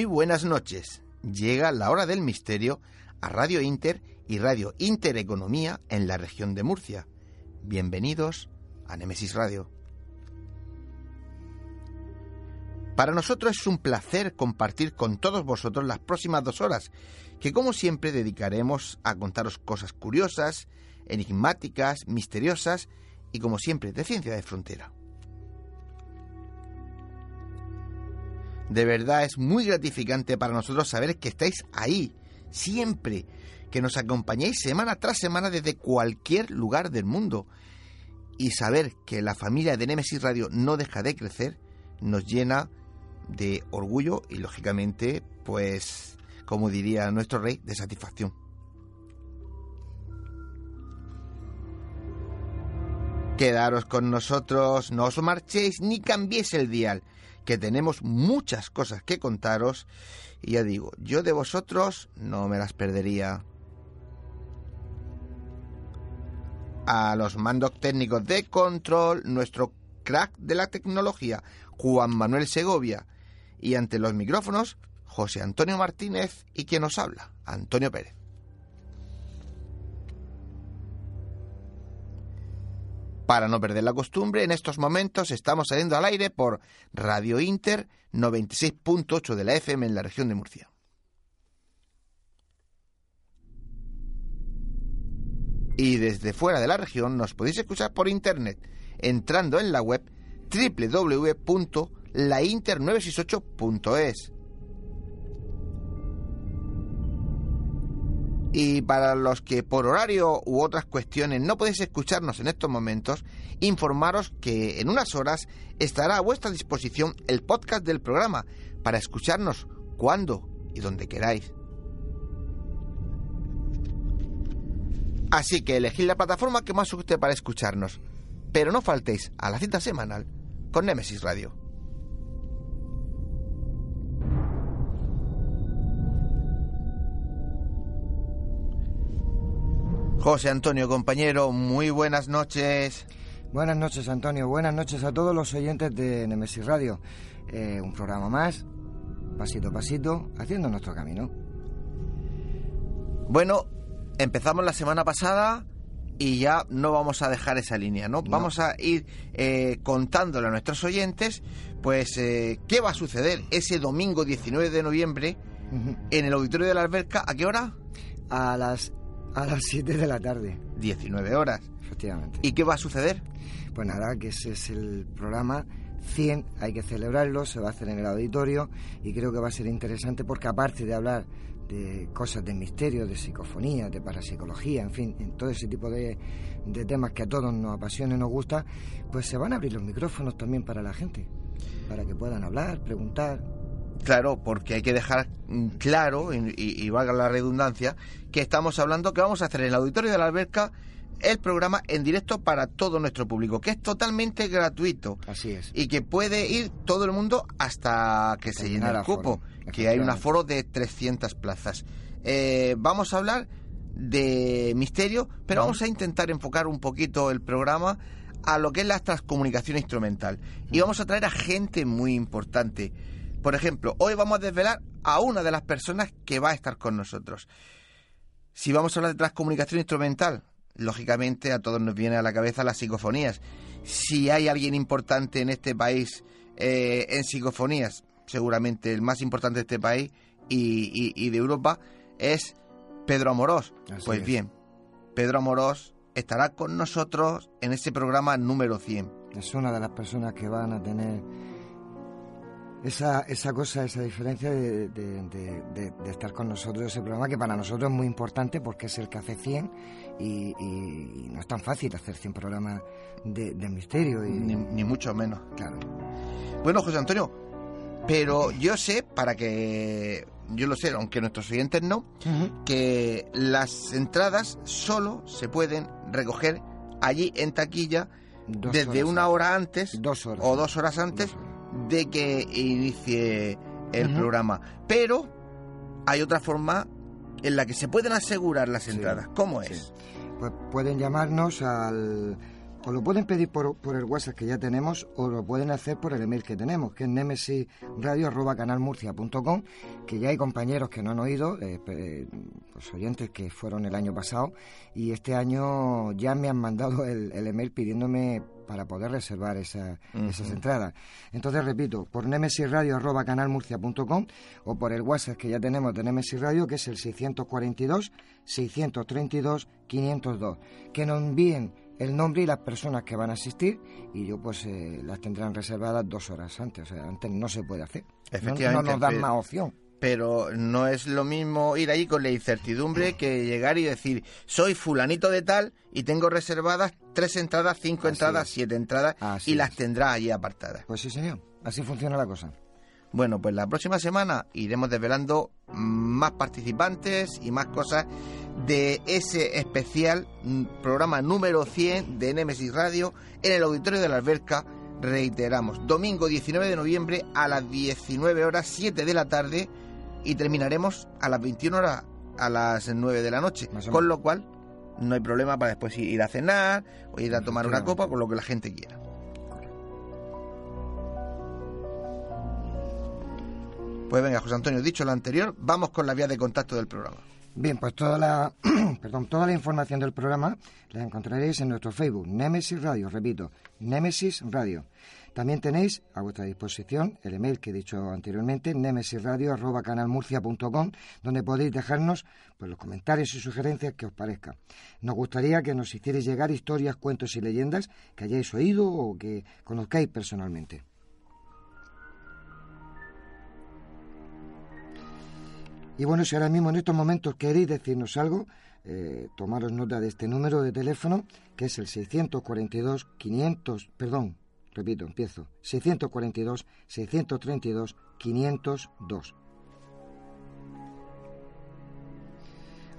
Muy buenas noches. Llega la hora del misterio a Radio Inter y Radio Intereconomía en la región de Murcia. Bienvenidos a Nemesis Radio. Para nosotros es un placer compartir con todos vosotros las próximas dos horas, que como siempre dedicaremos a contaros cosas curiosas, enigmáticas, misteriosas y como siempre de ciencia de frontera. De verdad es muy gratificante para nosotros saber que estáis ahí, siempre, que nos acompañáis semana tras semana desde cualquier lugar del mundo. Y saber que la familia de Nemesis Radio no deja de crecer nos llena de orgullo y lógicamente, pues, como diría nuestro rey, de satisfacción. Quedaros con nosotros, no os marchéis ni cambiéis el dial que tenemos muchas cosas que contaros y ya digo, yo de vosotros no me las perdería. A los mandos técnicos de control, nuestro crack de la tecnología, Juan Manuel Segovia, y ante los micrófonos, José Antonio Martínez y quien nos habla, Antonio Pérez. Para no perder la costumbre, en estos momentos estamos saliendo al aire por Radio Inter 96.8 de la FM en la región de Murcia. Y desde fuera de la región nos podéis escuchar por internet entrando en la web www.lainter968.es. Y para los que por horario u otras cuestiones no podéis escucharnos en estos momentos, informaros que en unas horas estará a vuestra disposición el podcast del programa para escucharnos cuando y donde queráis. Así que elegid la plataforma que más os guste para escucharnos, pero no faltéis a la cita semanal con Nemesis Radio. José Antonio, compañero, muy buenas noches. Buenas noches, Antonio. Buenas noches a todos los oyentes de Nemesis Radio. Eh, un programa más, pasito a pasito, haciendo nuestro camino. Bueno, empezamos la semana pasada y ya no vamos a dejar esa línea, ¿no? Vamos a ir eh, contándole a nuestros oyentes, pues, eh, qué va a suceder ese domingo 19 de noviembre en el auditorio de la alberca. ¿A qué hora? A las a las 7 de la tarde. 19 horas. Efectivamente. ¿Y qué va a suceder? Pues nada, que ese es el programa 100, hay que celebrarlo, se va a hacer en el auditorio y creo que va a ser interesante porque aparte de hablar de cosas de misterio, de psicofonía, de parapsicología, en fin, en todo ese tipo de, de temas que a todos nos apasiona y nos gusta, pues se van a abrir los micrófonos también para la gente, para que puedan hablar, preguntar, Claro, porque hay que dejar mm, claro, y, y, valga la redundancia, que estamos hablando que vamos a hacer en el auditorio de la alberca el programa en directo para todo nuestro público, que es totalmente gratuito. Así es. Y que puede ir todo el mundo hasta que se llene el cupo, que hay un aforo de 300 plazas. Eh, vamos a hablar de misterio, pero vamos a intentar enfocar un poquito el programa a lo que es la transcomunicación instrumental. Y vamos a traer a gente muy importante Por ejemplo, hoy vamos a desvelar a una de las personas que va a estar con nosotros. Si vamos a hablar de transcomunicación instrumental, lógicamente a todos nos viene a la cabeza las psicofonías. Si hay alguien importante en este país eh, en psicofonías, seguramente el más importante de este país y, de Europa, es Pedro Amorós. pues bien, Pedro Amorós estará con nosotros en ese programa número 100. Es una de las personas que van a tener esa, esa cosa, esa diferencia de, de, estar con nosotros ese programa que para nosotros es muy importante porque es el que hace 100 y, no es tan fácil hacer 100 programas de, misterio. Y, ni, mucho menos. Claro. Bueno, José Antonio, pero yo sé, para que yo lo sé, aunque nuestros oyentes no, que las entradas solo se pueden recoger allí en taquilla desde una hora antes dos horas. o dos horas antes de que inicie el programa. Pero hay otra forma en la que se pueden asegurar las entradas. ¿Cómo es? Pues pueden llamarnos al... O lo pueden pedir por, por, el WhatsApp que ya tenemos o lo pueden hacer por el email que tenemos, que es nemesisradio.canalmurcia.com, que ya hay compañeros que no han oído, eh, pues oyentes que fueron el año pasado, y este año ya me han mandado el, el email pidiéndome para poder reservar esa, esas entradas. Entonces, repito, por nemesisradio.canalmurcia.com o por el WhatsApp que ya tenemos de Nemesis Radio, que es el 642-632-502. Que nos envíen el nombre y las personas que van a asistir y yo pues eh, las tendrán reservadas dos horas antes. O sea, antes no se puede hacer. Efectivamente. No, nos dan más opción pero no es lo mismo ir ahí con la incertidumbre que llegar y decir, soy fulanito de tal y tengo reservadas tres entradas, cinco entradas, siete entradas y las tendrá allí apartadas. Pues sí, señor, así funciona la cosa. Bueno, pues la próxima semana iremos desvelando más participantes y más cosas de ese especial mm, programa número 100 de Nemesis Radio en el auditorio de la alberca. Reiteramos, domingo 19 de noviembre a las 19 horas 7 de la tarde y terminaremos a las 21 horas, a las 9 de la noche. Con lo cual, no hay problema para después ir a cenar o ir a tomar una copa, con lo que la gente quiera. Pues venga, José Antonio, dicho lo anterior, vamos con la vía de contacto del programa. Bien, pues toda la, perdón, toda la información del programa la encontraréis en nuestro Facebook, Nemesis Radio, repito, Nemesis Radio. También tenéis a vuestra disposición el email que he dicho anteriormente, nemesisradio.canalmurcia.com, donde podéis dejarnos pues, los comentarios y sugerencias que os parezca. Nos gustaría que nos hicierais llegar historias, cuentos y leyendas que hayáis oído o que conozcáis personalmente. Y bueno, si ahora mismo en estos momentos queréis decirnos algo, eh, tomaros nota de este número de teléfono, que es el 642 500, perdón, Repito, empiezo. 642, 632, 502.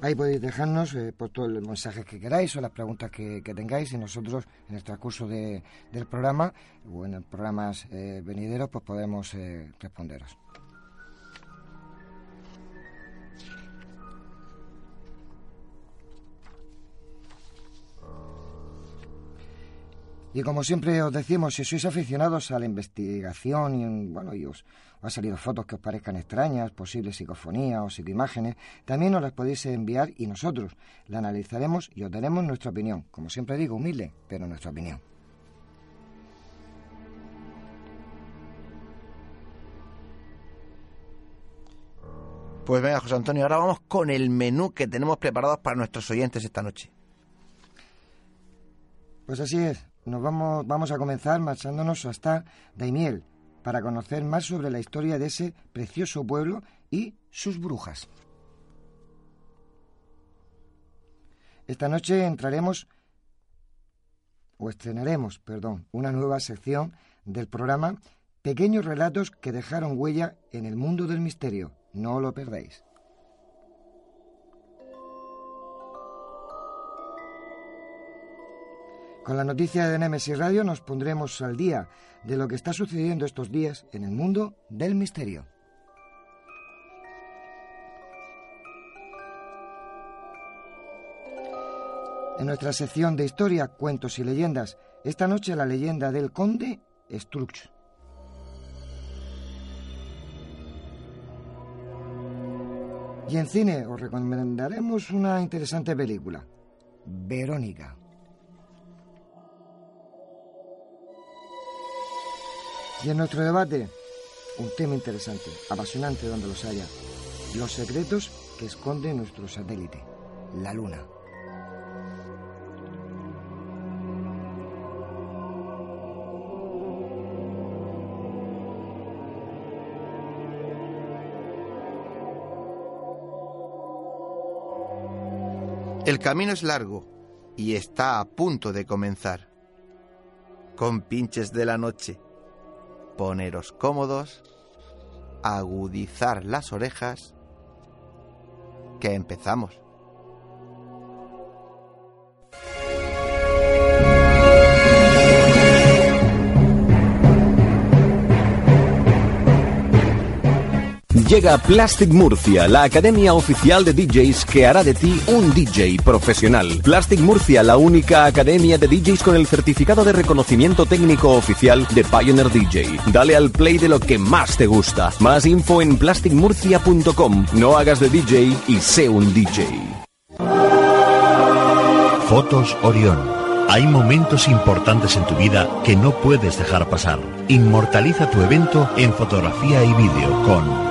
Ahí podéis dejarnos eh, por todos los mensajes que queráis o las preguntas que, tengáis y nosotros en el transcurso de, del programa o en programas eh, venideros pues podemos responderos. Y como siempre os decimos, si sois aficionados a la investigación y, bueno, y os, ha salido fotos que os parezcan extrañas, posibles psicofonías o psicoimágenes, también nos las podéis enviar y nosotros la analizaremos y os daremos nuestra opinión. Como siempre digo, humilde, pero nuestra opinión. Pues venga, José Antonio, ahora vamos con el menú que tenemos preparados para nuestros oyentes esta noche. Pues así es nos vamos, vamos a comenzar marchándonos hasta Daimiel para conocer más sobre la historia de ese precioso pueblo y sus brujas. Esta noche entraremos o estrenaremos, perdón, una nueva sección del programa Pequeños relatos que dejaron huella en el mundo del misterio. No lo perdáis. Con la noticia de Nemesis Radio nos pondremos al día de lo que está sucediendo estos días en el mundo del misterio. En nuestra sección de historia, cuentos y leyendas, esta noche la leyenda del conde Strux. Y en cine os recomendaremos una interesante película, Verónica. Y en nuestro debate, un tema interesante, apasionante donde los haya, los secretos que esconde nuestro satélite, la Luna. El camino es largo y está a punto de comenzar. Con pinches de la noche, poneros cómodos, agudizar las orejas, que empezamos. Llega Plastic Murcia, la academia oficial de DJs que hará de ti un DJ profesional. Plastic Murcia, la única academia de DJs con el certificado de reconocimiento técnico oficial de Pioneer DJ. Dale al play de lo que más te gusta. Más info en plasticmurcia.com. No hagas de DJ y sé un DJ. Fotos Orión. Hay momentos importantes en tu vida que no puedes dejar pasar. Inmortaliza tu evento en fotografía y vídeo con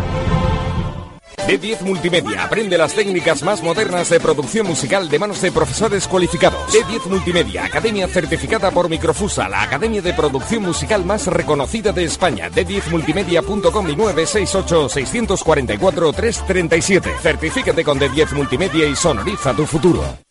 D10 Multimedia. Aprende las técnicas más modernas de producción musical de manos de profesores cualificados. D10 Multimedia, academia certificada por Microfusa, la academia de producción musical más reconocida de España. D10multimedia.com y 968-644-337. Certifícate con D10 Multimedia y sonoriza tu futuro.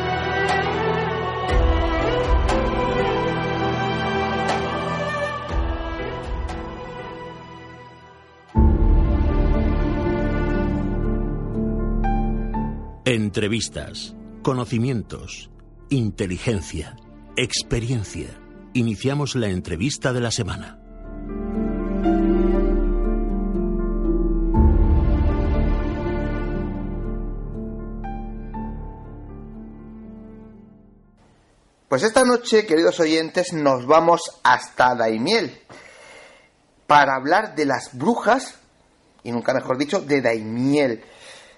Entrevistas, conocimientos, inteligencia, experiencia. Iniciamos la entrevista de la semana. Pues esta noche, queridos oyentes, nos vamos hasta Daimiel para hablar de las brujas, y nunca mejor dicho, de Daimiel.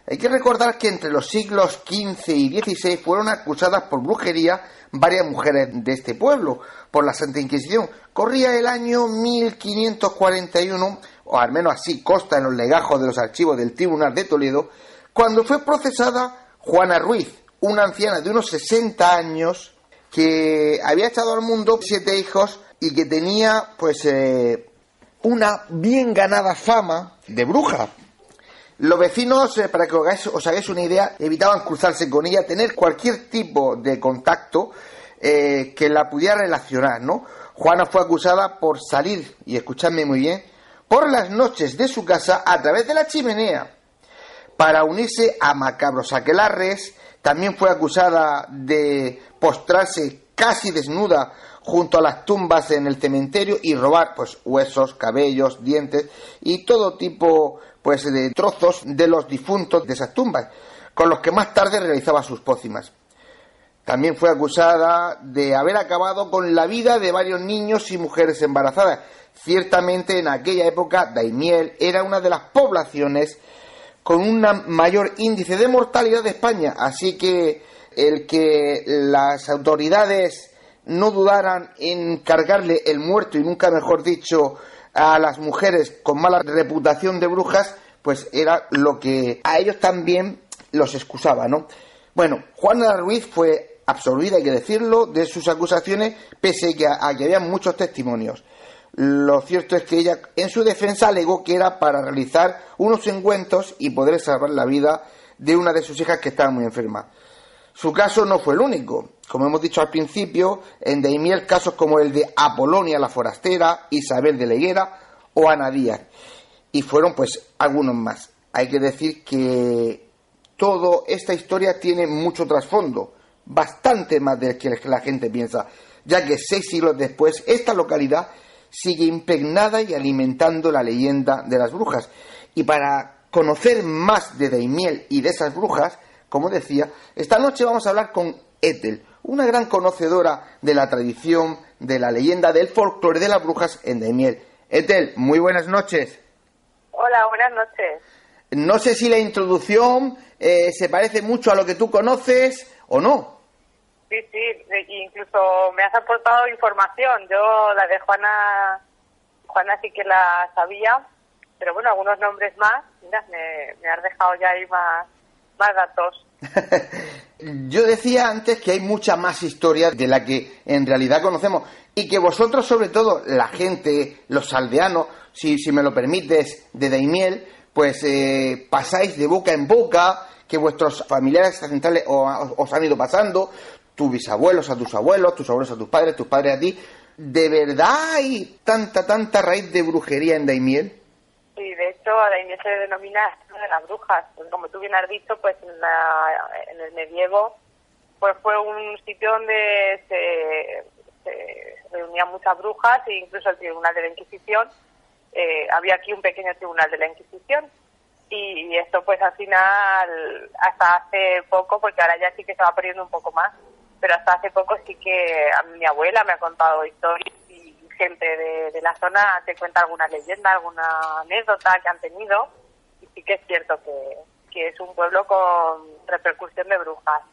Hay que recordar que entre los siglos XV y XVI fueron acusadas por brujería varias mujeres de este pueblo por la Santa Inquisición. Corría el año 1541, o al menos así consta en los legajos de los archivos del Tribunal de Toledo, cuando fue procesada Juana Ruiz, una anciana de unos 60 años que había echado al mundo siete hijos y que tenía pues eh, una bien ganada fama de bruja. Los vecinos, eh, para que os hagáis, una idea, evitaban cruzarse con ella, tener cualquier tipo de contacto eh, que la pudiera relacionar, ¿no? Juana fue acusada por salir, y escuchadme muy bien, por las noches de su casa a través de la chimenea para unirse a macabros aquelarres. También fue acusada de postrarse casi desnuda junto a las tumbas en el cementerio y robar pues huesos, cabellos, dientes y todo tipo pues de trozos de los difuntos de esas tumbas, con los que más tarde realizaba sus pócimas. También fue acusada de haber acabado con la vida de varios niños y mujeres embarazadas. Ciertamente en aquella época Daimiel era una de las poblaciones con un mayor índice de mortalidad de España, así que el que las autoridades no dudaran en cargarle el muerto y nunca mejor dicho a las mujeres con mala reputación de brujas, pues era lo que a ellos también los excusaba, ¿no? Bueno, Juana Ruiz fue absolvida, hay que decirlo, de sus acusaciones, pese que, a que había muchos testimonios. Lo cierto es que ella, en su defensa, alegó que era para realizar unos encuentros y poder salvar la vida de una de sus hijas que estaba muy enferma. Su caso no fue el único. Como hemos dicho al principio, en Daimiel casos como el de Apolonia la Forastera, Isabel de Leguera o Ana Díaz. Y fueron pues algunos más. Hay que decir que toda esta historia tiene mucho trasfondo, bastante más del que la gente piensa, ya que seis siglos después esta localidad sigue impregnada y alimentando la leyenda de las brujas. Y para conocer más de Daimiel y de esas brujas, como decía, esta noche vamos a hablar con Ethel, una gran conocedora de la tradición, de la leyenda, del folclore de las brujas en Daimiel. Ethel, muy buenas noches. Hola, buenas noches. No sé si la introducción eh, se parece mucho a lo que tú conoces o no. Sí, sí, incluso me has aportado información. Yo la de Juana, Juana sí que la sabía, pero bueno, algunos nombres más, mira, me, has dejado ya ahí más, más datos. Yo decía antes que hay mucha más historia de la que en realidad conocemos y que vosotros, sobre todo la gente, los aldeanos, si, si me lo permites, de Daimiel, pues eh, pasáis de boca en boca, que vuestros familiares centrales os han ido pasando, tus bisabuelos a tus abuelos, tus abuelos a tus padres, tus padres a ti. ¿De verdad hay tanta, tanta raíz de brujería en Daimiel? Sí, de hecho a Daimiel se denomina de las brujas. Pues como tú bien has dicho, pues en, la, en el medievo pues fue un sitio donde se, reunían muchas brujas e incluso el Tribunal de la Inquisición. Eh, había aquí un pequeño Tribunal de la Inquisición y, esto pues al final hasta hace poco, porque ahora ya sí que se va perdiendo un poco más, pero hasta hace poco sí que a mi abuela me ha contado historias y gente de, la zona te cuenta alguna leyenda, alguna anécdota que han tenido y sí que es cierto que, es un pueblo con repercusión de brujas.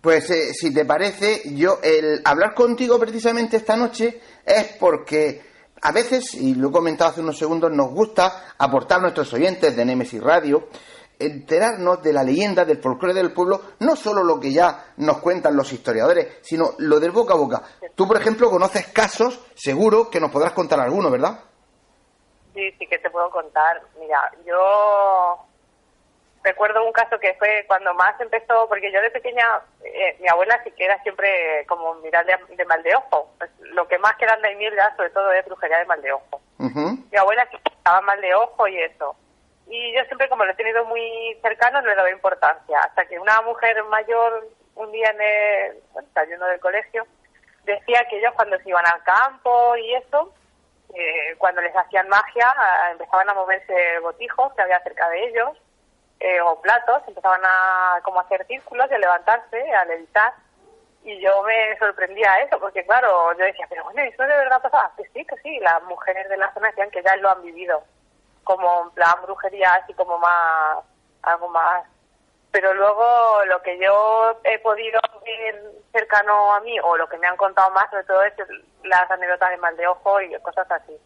Pues eh, si te parece, yo el hablar contigo precisamente esta noche es porque a veces, y lo he comentado hace unos segundos, nos gusta aportar a nuestros oyentes de Nemesis Radio enterarnos de la leyenda, del folclore del pueblo, no solo lo que ya nos cuentan los historiadores, sino lo del boca a boca. Tú, por ejemplo, conoces casos, seguro que nos podrás contar alguno, ¿verdad? Sí, sí que te puedo contar. Mira, yo recuerdo un caso que fue cuando más empezó, porque yo de pequeña, eh, mi abuela sí que era siempre como mirar de, mal de ojo. Pues, lo que más quedan de mierda, sobre todo, es brujería de mal de ojo. Mi abuela sí estaba mal de ojo y eso y yo siempre como lo he tenido muy cercano no le daba importancia. Hasta que una mujer mayor un día en el bueno, del colegio decía que ellos cuando se iban al campo y eso eh, cuando les hacían magia empezaban a moverse botijos que había cerca de ellos eh, o platos empezaban a como hacer círculos y a levantarse a levitar. Y yo me sorprendía a eso porque claro yo decía pero bueno eso de verdad pasaba que sí que sí las mujeres de la zona decían que ya lo han vivido como en plan brujería, así como más, algo más. Pero luego lo que yo he podido ver cercano a mí, o lo que me han contado más, sobre todo es las anécdotas de mal de ojo y cosas así.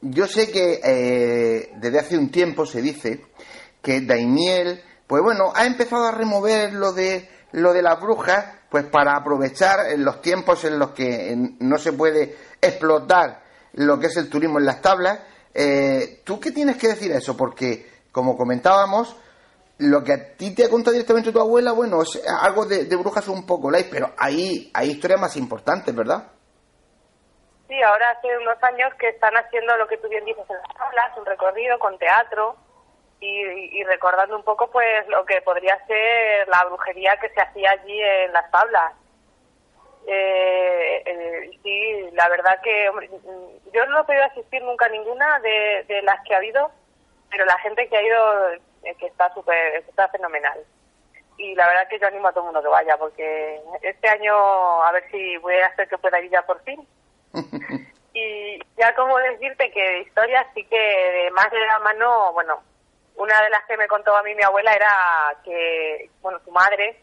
Yo sé que eh, desde hace un tiempo se dice que Daimiel, pues bueno, ha empezado a remover lo de lo de las brujas, pues para aprovechar los tiempos en los que no se puede explotar lo que es el turismo en las tablas, eh, ¿Tú qué tienes que decir a eso? Porque, como comentábamos, lo que a ti te ha contado directamente tu abuela, bueno, es algo de, brujas un poco light, pero hay, hay historias más importantes, ¿verdad? Sí, ahora hace unos años que están haciendo lo que tú bien dices en las tablas, un recorrido con teatro y, recordando un poco pues lo que podría ser la brujería que se hacía allí en las tablas. Eh, eh, sí, la verdad que yo no he podido asistir nunca a ninguna de, las que ha habido, pero la gente que ha ido eh, que está súper, está fenomenal. Y la verdad que yo animo a todo el mundo que vaya, porque este año a ver si voy a hacer que pueda ir ya por fin. y ya como decirte que de historias sí que de más de la mano, bueno, una de las que me contó a mí mi abuela era que, bueno, su madre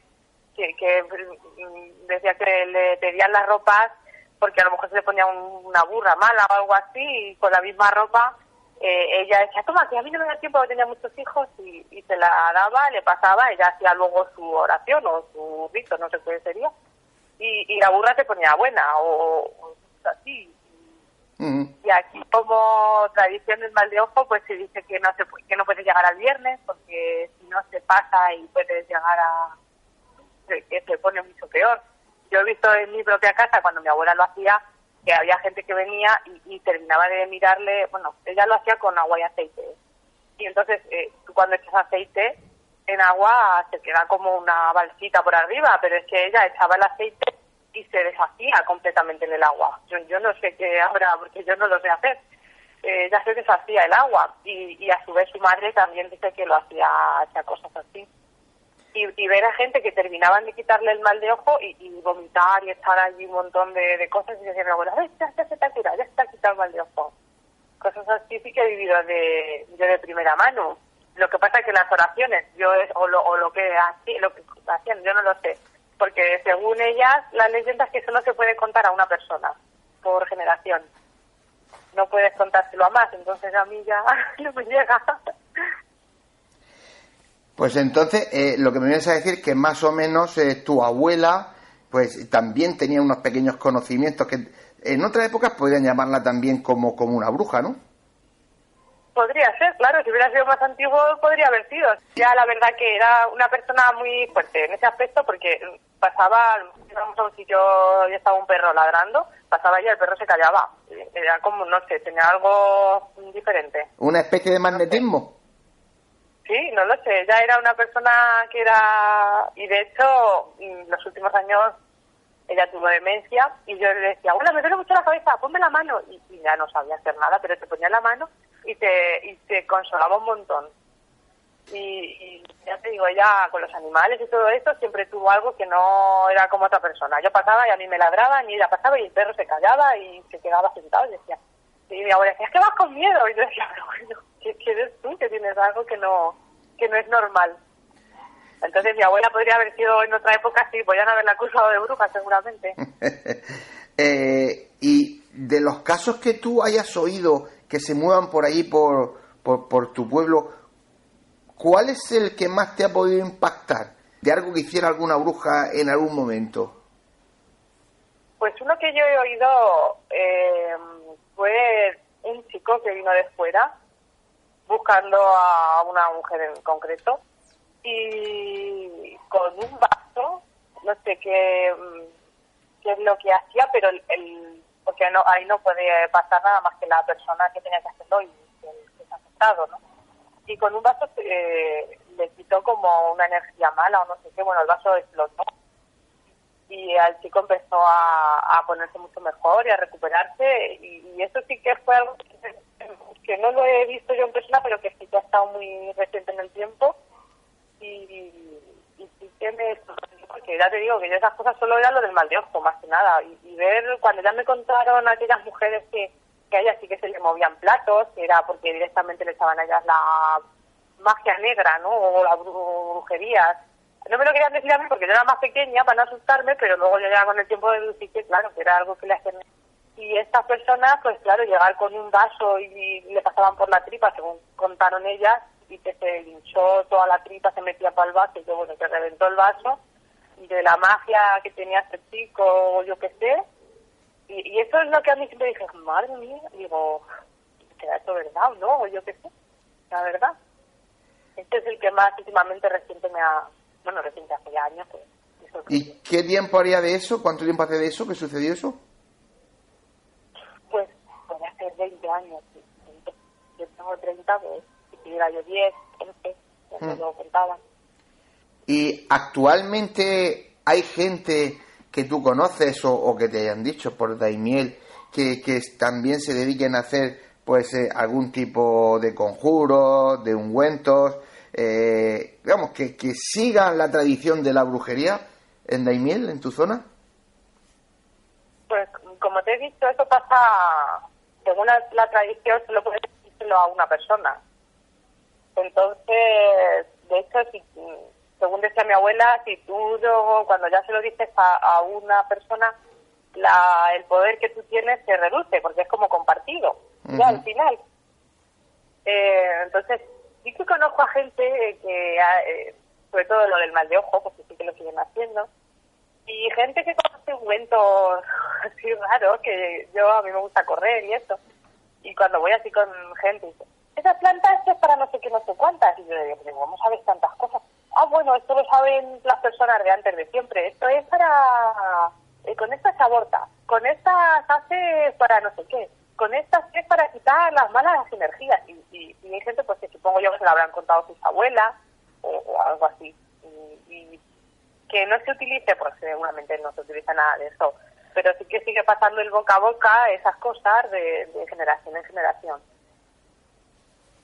que, mm, decía que le pedían las ropas porque a lo mejor se le ponía una burra mala o algo así y con la misma ropa eh, ella decía, toma, que a mí no me da tiempo, tenía muchos hijos, y, y se la daba, le pasaba, ella hacía luego su oración o su rito, no sé qué sería, y, y la burra se ponía buena, o, o así. Y aquí como tradición del mal de ojo, pues se dice que no se que no puedes llegar al viernes, porque si no se pasa y puedes llegar a... que se pone mucho peor. Yo he visto en mi propia casa, cuando mi abuela lo hacía, que había gente que venía y, terminaba de mirarle, bueno, ella lo hacía con agua y aceite. Y entonces, eh, tú cuando echas aceite en agua se queda como una balsita por arriba, pero es que ella echaba el aceite y se deshacía completamente en el agua. Yo, yo no sé qué habrá, porque yo no lo sé hacer. Eh, ella se deshacía el agua y, y a su vez su madre también dice que lo hacía, hacía cosas así y, ver a gente que terminaban de quitarle el mal de ojo y, vomitar y estar allí un montón de, cosas y decir, mi abuela, "Ay, ya, ya se te ha curado, ya ha quitado el mal de ojo. Cosas así sí que he vivido de, yo de primera mano. Lo que pasa es que las oraciones, yo es, o, lo, o lo que hacían, lo que hacían, yo no lo sé. Porque según ellas, la leyenda es que solo se puede contar a una persona por generación. No puedes contárselo a más, entonces a mí ya no me llega. Pues entonces, eh, lo que me vienes a decir que más o menos eh, tu abuela, pues también tenía unos pequeños conocimientos que en otras épocas podrían llamarla también como, como una bruja, ¿no? Podría ser, claro, si hubiera sido más antiguo podría haber sido. Ya la verdad que era una persona muy fuerte en ese aspecto porque pasaba, íbamos a un sitio y estaba un perro ladrando, pasaba y el perro se callaba. Era como, no sé, tenía algo diferente. Una especie de magnetismo. Sí, no lo sé, ella era una persona que era, y de hecho, en los últimos años ella tuvo demencia y yo le decía, hola, me duele mucho la cabeza, ponme la mano. Y, ya no sabía hacer nada, pero te ponía la mano y te, y te consolaba un montón. Y, y ya te digo, ella con los animales y todo esto siempre tuvo algo que no era como otra persona. Yo pasaba y a mí me ladraban y ella pasaba y el perro se callaba y se quedaba sentado y decía, y mi abuela decía, es que vas con miedo. Y yo decía, pero bueno, ¿qué, qué eres tú que tienes algo que no, que no es normal? Entonces mi abuela podría haber sido en otra época, sí, podrían haberla acusado de bruja seguramente. Eh, y de los casos que tú hayas oído que se muevan por ahí, por, por, por tu pueblo, ¿cuál es el que más te ha podido impactar? De algo que hiciera alguna bruja en algún momento. Pues uno que yo he oído eh, fue un chico que vino de fuera buscando a una mujer en concreto y con un vaso, no sé qué, mm, qué es lo que hacía, pero el, el- porque no, ahí no puede pasar nada más que la persona que tenía que hacerlo y el que está afectado, ¿no? Y con un vaso eh, le quitó como una energía mala o no sé qué, bueno, el vaso explotó y al chico empezó a, a ponerse mucho mejor y a recuperarse y, y eso sí que fue algo que, no lo he visto yo en persona pero que sí que ha estado muy reciente en el tiempo. Y, y sí que me porque ya te digo que yo esas cosas solo era lo del mal de ojo más que nada. Y, y ver cuando ya me contaron aquellas mujeres que, que a ellas sí que se le movían platos que era porque directamente le echaban a ellas la magia negra no o la bru- brujería no me lo querían decir a mí porque yo era más pequeña para no asustarme, pero luego yo ya con el tiempo deducí que, claro, que era algo que le hacían. Y estas personas, pues claro, llegar con un vaso y le pasaban por la tripa, según contaron ellas, y que se hinchó toda la tripa, se metía para el vaso, y que bueno, que reventó el vaso, y de la magia que tenía este chico, o yo qué sé. Y, y eso es lo que a mí siempre dije, madre mía, digo, ¿será esto verdad o no? O yo qué sé, la verdad. Este es el que más últimamente reciente me ha, bueno, reciente hace ya años, pues, me sorprendió. ¿Y qué tiempo haría de eso? ¿Cuánto tiempo hace de eso que sucedió eso? Pues puede hacer 20 años. sí, 20. Yo tengo 30, pues si tuviera yo 10, 15, ya me lo contaban. Y actualmente hay gente que tú conoces o, o que te hayan dicho por Daimiel que, que también se dediquen a hacer pues eh, algún tipo de conjuros, de ungüentos, eh, digamos, que, que sigan la tradición de la brujería en Daimiel, en tu zona. Pues como te he dicho, eso pasa, según la, tradición, solo puedes decírselo a una persona. Entonces, de hecho, si, según decía mi abuela, si tú cuando ya se lo dices a, a una persona, la, el poder que tú tienes se reduce, porque es como compartido. Ya al final. Eh, entonces, sí que conozco a gente que, eh, sobre todo lo del mal de ojo, porque sí que lo siguen haciendo, y gente que conoce ungüentos así raros, que yo a mí me gusta correr y eso, y cuando voy así con gente, dice, esa planta es para no sé qué, no sé cuántas, y yo digo, pero ¿cómo sabes tantas cosas? Ah, bueno, esto lo saben las personas de antes de siempre, esto es para... Eh, con esta se aborta, con estas hace para no sé qué, con estas es para quitar las malas energías, y, y, y hay gente pues que supongo yo que se lo habrán contado sus abuelas, o, o algo así, y, que no se utilice, pues seguramente no se utiliza nada de eso, pero sí que sigue pasando el boca a boca esas cosas de, de generación en generación.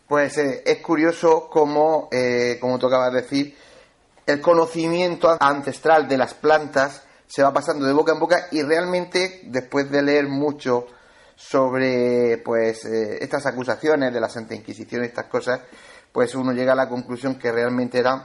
Pues eh, es curioso cómo, eh, como tú acabas de decir, el conocimiento ancestral de las plantas se va pasando de boca en boca y realmente después de leer mucho sobre pues eh, estas acusaciones de la Santa Inquisición y estas cosas, pues uno llega a la conclusión que realmente eran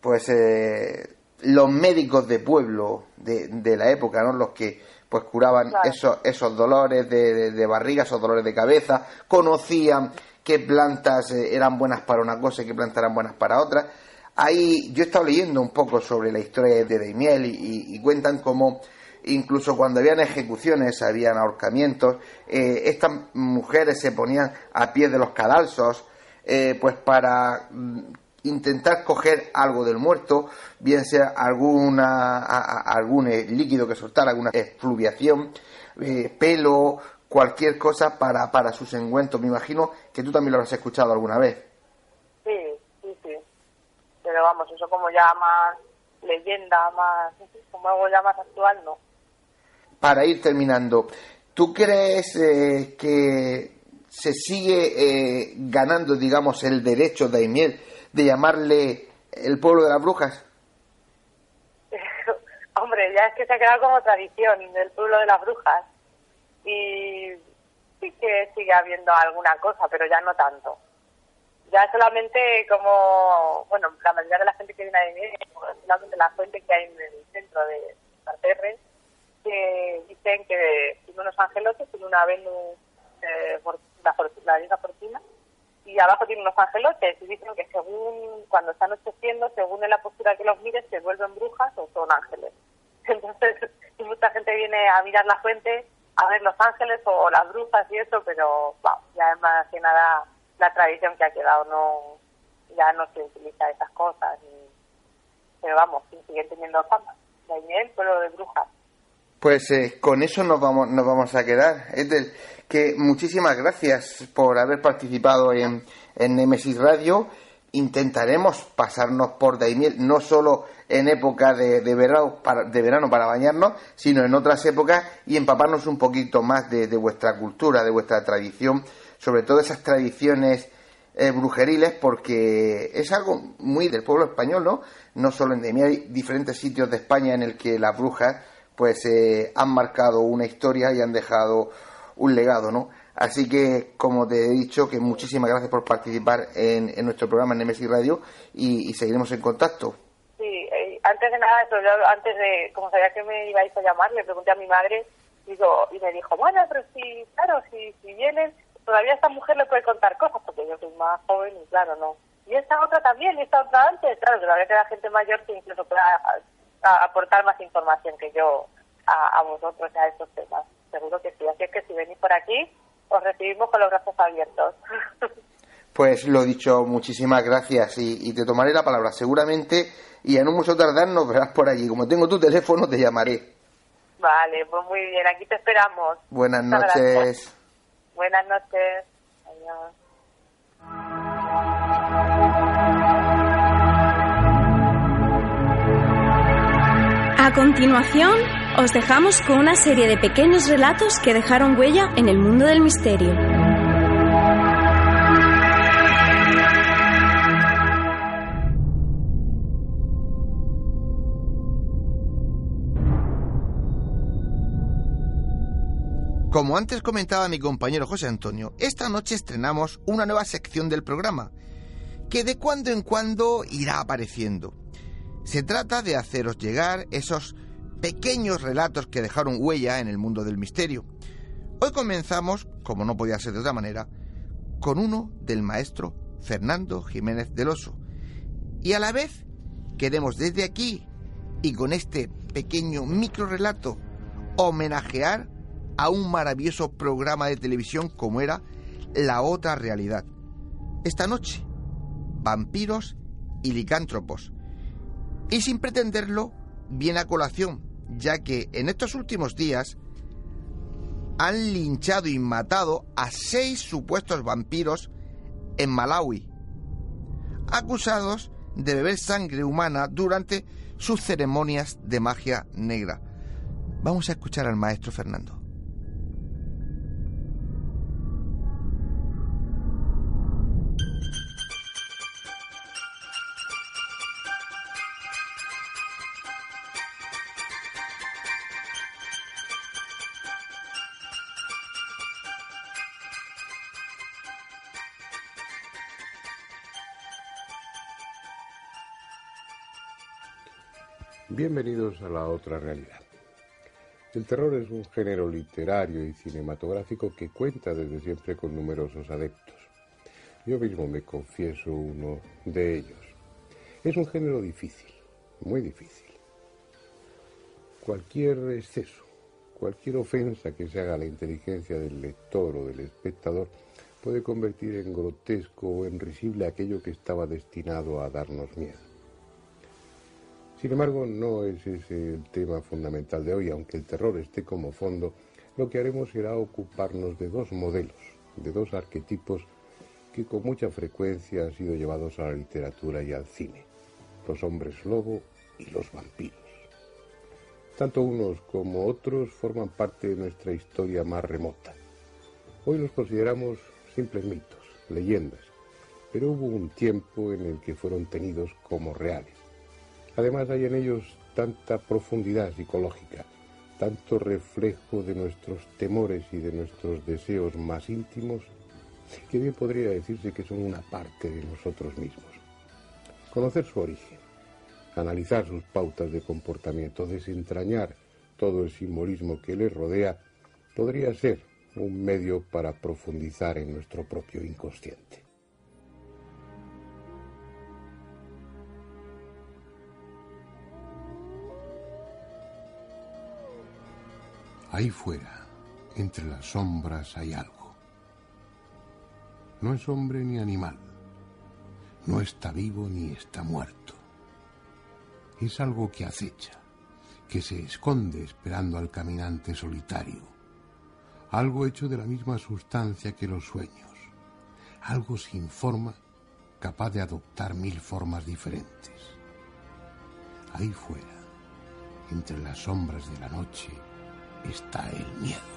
pues eh, los médicos de pueblo de, de, la época, ¿no? Los que pues curaban Claro. esos, esos dolores de, de- de barriga, esos dolores de cabeza, conocían qué plantas eh, eran buenas para una cosa y qué plantas eran buenas para otra. Ahí yo he estado leyendo un poco sobre la historia de Daimiel y, y- y cuentan cómo incluso cuando habían ejecuciones, habían ahorcamientos, eh, estas mujeres se ponían a pie de los cadalsos, eh, pues para mm, intentar coger algo del muerto, bien sea alguna a- a- algún eh, líquido que soltara, alguna exfluviación, eh, pelo, cualquier cosa para, para sus engüentos. Me imagino que tú también lo habrás escuchado alguna vez. Sí, sí, sí. Pero vamos, eso como ya más leyenda, más, como algo ya más actual, no. Para ir terminando, ¿tú crees eh, que se sigue eh, ganando, digamos, el derecho de Daimiel de llamarle el pueblo de las brujas? Hombre, ya es que se ha quedado como tradición del pueblo de las brujas. Y sí que sigue habiendo alguna cosa, pero ya no tanto. Ya solamente como, bueno, la mayoría de la gente que viene a venir, solamente la fuente que hay en el centro de Parterre, que dicen que tiene unos angelotes, tiene una Venus, eh, la, la diosa Fortuna, y abajo tiene unos angelotes, y dicen que según, cuando está anocheciendo, según en la postura que los mires, se vuelven brujas o son ángeles. Entonces, y mucha gente viene a mirar la fuente, a ver los ángeles o las brujas y eso, pero wow, ya es más que nada la tradición que ha quedado, no ya no se utiliza esas cosas, ni- pero vamos, siguen teniendo fama. Daimiel, pueblo de brujas. Pues eh, con eso nos vamos, nos vamos a quedar. Ethel, que muchísimas gracias por haber participado en, en Nemesis Radio. Intentaremos pasarnos por Daimiel, no solo en época de, de verano, para, de verano para bañarnos, sino en otras épocas y empaparnos un poquito más de, de vuestra cultura, de vuestra tradición, sobre todo esas tradiciones eh, brujeriles, porque es algo muy del pueblo español, ¿no? No solo en Daimiel, hay diferentes sitios de España en el que las brujas pues eh, han marcado una historia y han dejado un legado, ¿no? Así que, como te he dicho, que muchísimas gracias por participar en, en nuestro programa en Nemesis Radio y, seguiremos en contacto. Sí, eh, antes de nada, eso, yo antes de, como sabía que me ibais a llamar, le pregunté a mi madre digo, y me dijo, bueno, pero si, claro, si, si vienen, todavía esta mujer le puede contar cosas, porque yo soy más joven y claro, no. Y esta otra también, y esta otra antes, claro, todavía queda gente mayor que incluso pueda a- aportar más información que yo a, a vosotros a estos temas. Seguro que sí. Así es que si venís por aquí, os recibimos con los brazos abiertos. Pues lo dicho, muchísimas gracias y, y te tomaré la palabra seguramente y a no mucho tardar nos verás por allí. Como tengo tu teléfono, te llamaré. vale, pues muy bien, aquí te esperamos. Buenas Muchas noches. gracias. Buenas noches. Adiós. A continuación, os dejamos con una serie de pequeños relatos que dejaron huella en el mundo del misterio. Como antes comentaba mi compañero José Antonio, esta noche estrenamos una nueva sección del programa, que de cuando en cuando irá apareciendo. Se trata de haceros llegar esos pequeños relatos que dejaron huella en el mundo del misterio. Hoy comenzamos, como no podía ser de otra manera, con uno del maestro Fernando Jiménez del Oso. Y a la vez queremos desde aquí y con este pequeño micro relato homenajear a un maravilloso programa de televisión como era La otra realidad. Esta noche, vampiros y licántropos. Y sin pretenderlo, viene a colación, ya que en estos últimos días han linchado y matado a seis supuestos vampiros en Malawi, acusados de beber sangre humana durante sus ceremonias de magia negra. Vamos a escuchar al maestro Fernando. Bienvenidos a la otra realidad. El terror es un género literario y cinematográfico que cuenta desde siempre con numerosos adeptos. Yo mismo me confieso uno de ellos. Es un género difícil, muy difícil. Cualquier exceso, cualquier ofensa que se haga a la inteligencia del lector o del espectador puede convertir en grotesco o en risible aquello que estaba destinado a darnos miedo. Sin embargo, no es ese el tema fundamental de hoy, aunque el terror esté como fondo, lo que haremos será ocuparnos de dos modelos, de dos arquetipos que con mucha frecuencia han sido llevados a la literatura y al cine, los hombres lobo y los vampiros. Tanto unos como otros forman parte de nuestra historia más remota. Hoy los consideramos simples mitos, leyendas, pero hubo un tiempo en el que fueron tenidos como reales Además hay en ellos tanta profundidad psicológica, tanto reflejo de nuestros temores y de nuestros deseos más íntimos, que bien podría decirse que son una parte de nosotros mismos. Conocer su origen, analizar sus pautas de comportamiento, desentrañar todo el simbolismo que les rodea, podría ser un medio para profundizar en nuestro propio inconsciente. Ahí fuera, entre las sombras, hay algo. No es hombre ni animal. No está vivo ni está muerto. Es algo que acecha, que se esconde esperando al caminante solitario. Algo hecho de la misma sustancia que los sueños. Algo sin forma, capaz de adoptar mil formas diferentes. Ahí fuera, entre las sombras de la noche, está el miedo.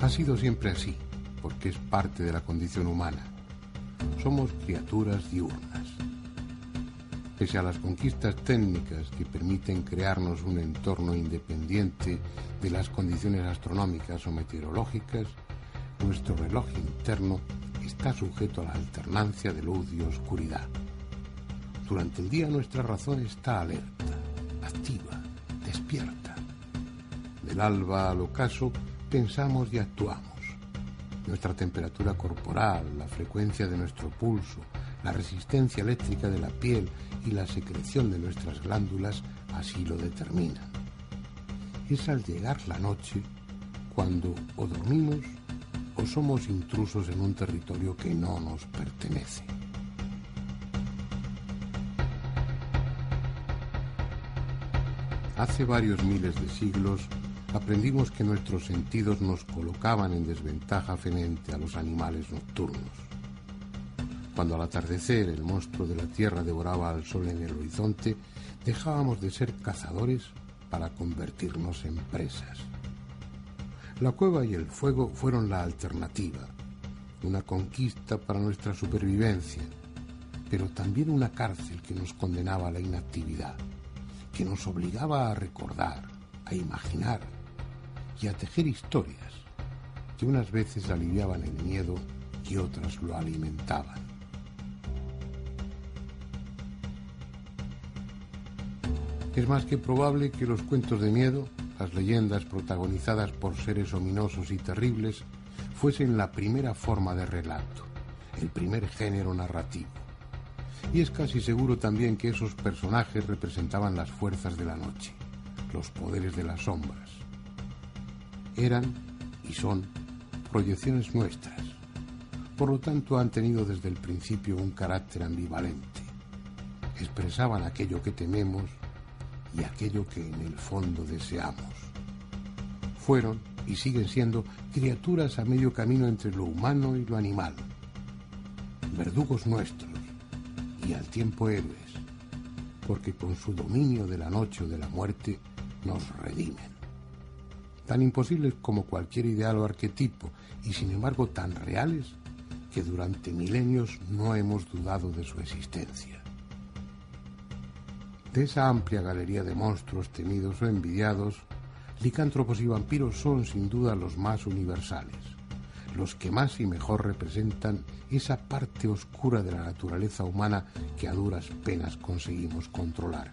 Ha sido siempre así, porque es parte de la condición humana. Somos criaturas diurnas. Pese a las conquistas técnicas que permiten crearnos un entorno independiente de las condiciones astronómicas o meteorológicas, nuestro reloj interno está sujeto a la alternancia de luz y oscuridad. Durante el día nuestra razón está alerta, activa, despierta. Del alba al ocaso pensamos y actuamos. Nuestra temperatura corporal, la frecuencia de nuestro pulso, la resistencia eléctrica de la piel y la secreción de nuestras glándulas así lo determinan. Es al llegar la noche cuando o dormimos o somos intrusos en un territorio que no nos pertenece. Hace varios miles de siglos aprendimos que nuestros sentidos nos colocaban en desventaja frente a los animales nocturnos. Cuando al atardecer el monstruo de la tierra devoraba al sol en el horizonte, dejábamos de ser cazadores para convertirnos en presas. La cueva y el fuego fueron la alternativa, una conquista para nuestra supervivencia, pero también una cárcel que nos condenaba a la inactividad, que nos obligaba a recordar, a imaginar y a tejer historias que unas veces aliviaban el miedo y otras lo alimentaban. Es más que probable que los cuentos de miedo, las leyendas protagonizadas por seres ominosos y terribles, fuesen la primera forma de relato, el primer género narrativo. Y es casi seguro también que esos personajes representaban las fuerzas de la noche, los poderes de las sombras. Eran y son proyecciones nuestras. Por lo tanto, han tenido desde el principio un carácter ambivalente. Expresaban aquello que tememos y aquello que en el fondo deseamos. Fueron y siguen siendo criaturas a medio camino entre lo humano y lo animal, verdugos nuestros y al tiempo héroes, porque con su dominio de la noche o de la muerte nos redimen. Tan imposibles como cualquier ideal o arquetipo y sin embargo tan reales que durante milenios no hemos dudado de su existencia. De esa amplia galería de monstruos temidos o envidiados, licántropos y vampiros son sin duda los más universales, los que más y mejor representan esa parte oscura de la naturaleza humana que a duras penas conseguimos controlar.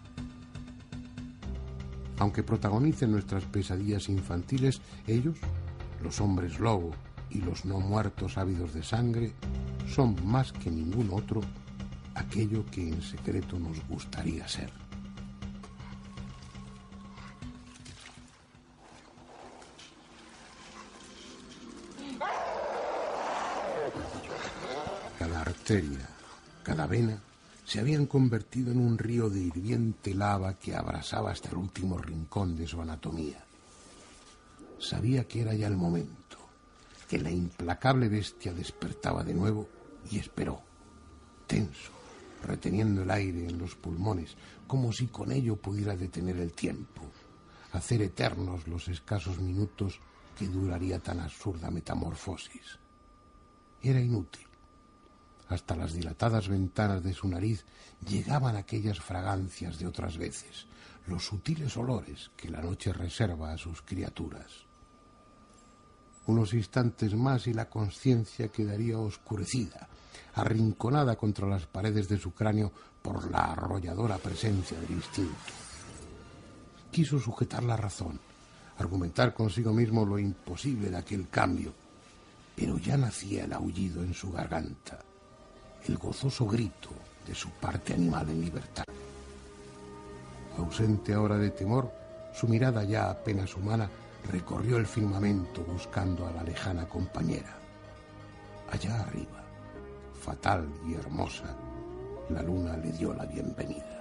Aunque protagonicen nuestras pesadillas infantiles, ellos, los hombres lobo y los no muertos ávidos de sangre, son más que ningún otro aquello que en secreto nos gustaría ser. Cada vena, se habían convertido en un río de hirviente lava que abrasaba hasta el último rincón de su anatomía. Sabía que era ya el momento, que la implacable bestia despertaba de nuevo y esperó, tenso, reteniendo el aire en los pulmones, como si con ello pudiera detener el tiempo, hacer eternos los escasos minutos que duraría tan absurda metamorfosis. Era inútil. Hasta las dilatadas ventanas de su nariz llegaban aquellas fragancias de otras veces, los sutiles olores que la noche reserva a sus criaturas. Unos instantes más y la conciencia quedaría oscurecida, arrinconada contra las paredes de su cráneo por la arrolladora presencia del instinto. Quiso sujetar la razón, argumentar consigo mismo lo imposible de aquel cambio, pero ya nacía el aullido en su garganta, el gozoso grito de su parte animal en libertad. Ausente ahora de temor, su mirada ya apenas humana recorrió el firmamento buscando a la lejana compañera. Allá arriba, fatal y hermosa, la luna le dio la bienvenida.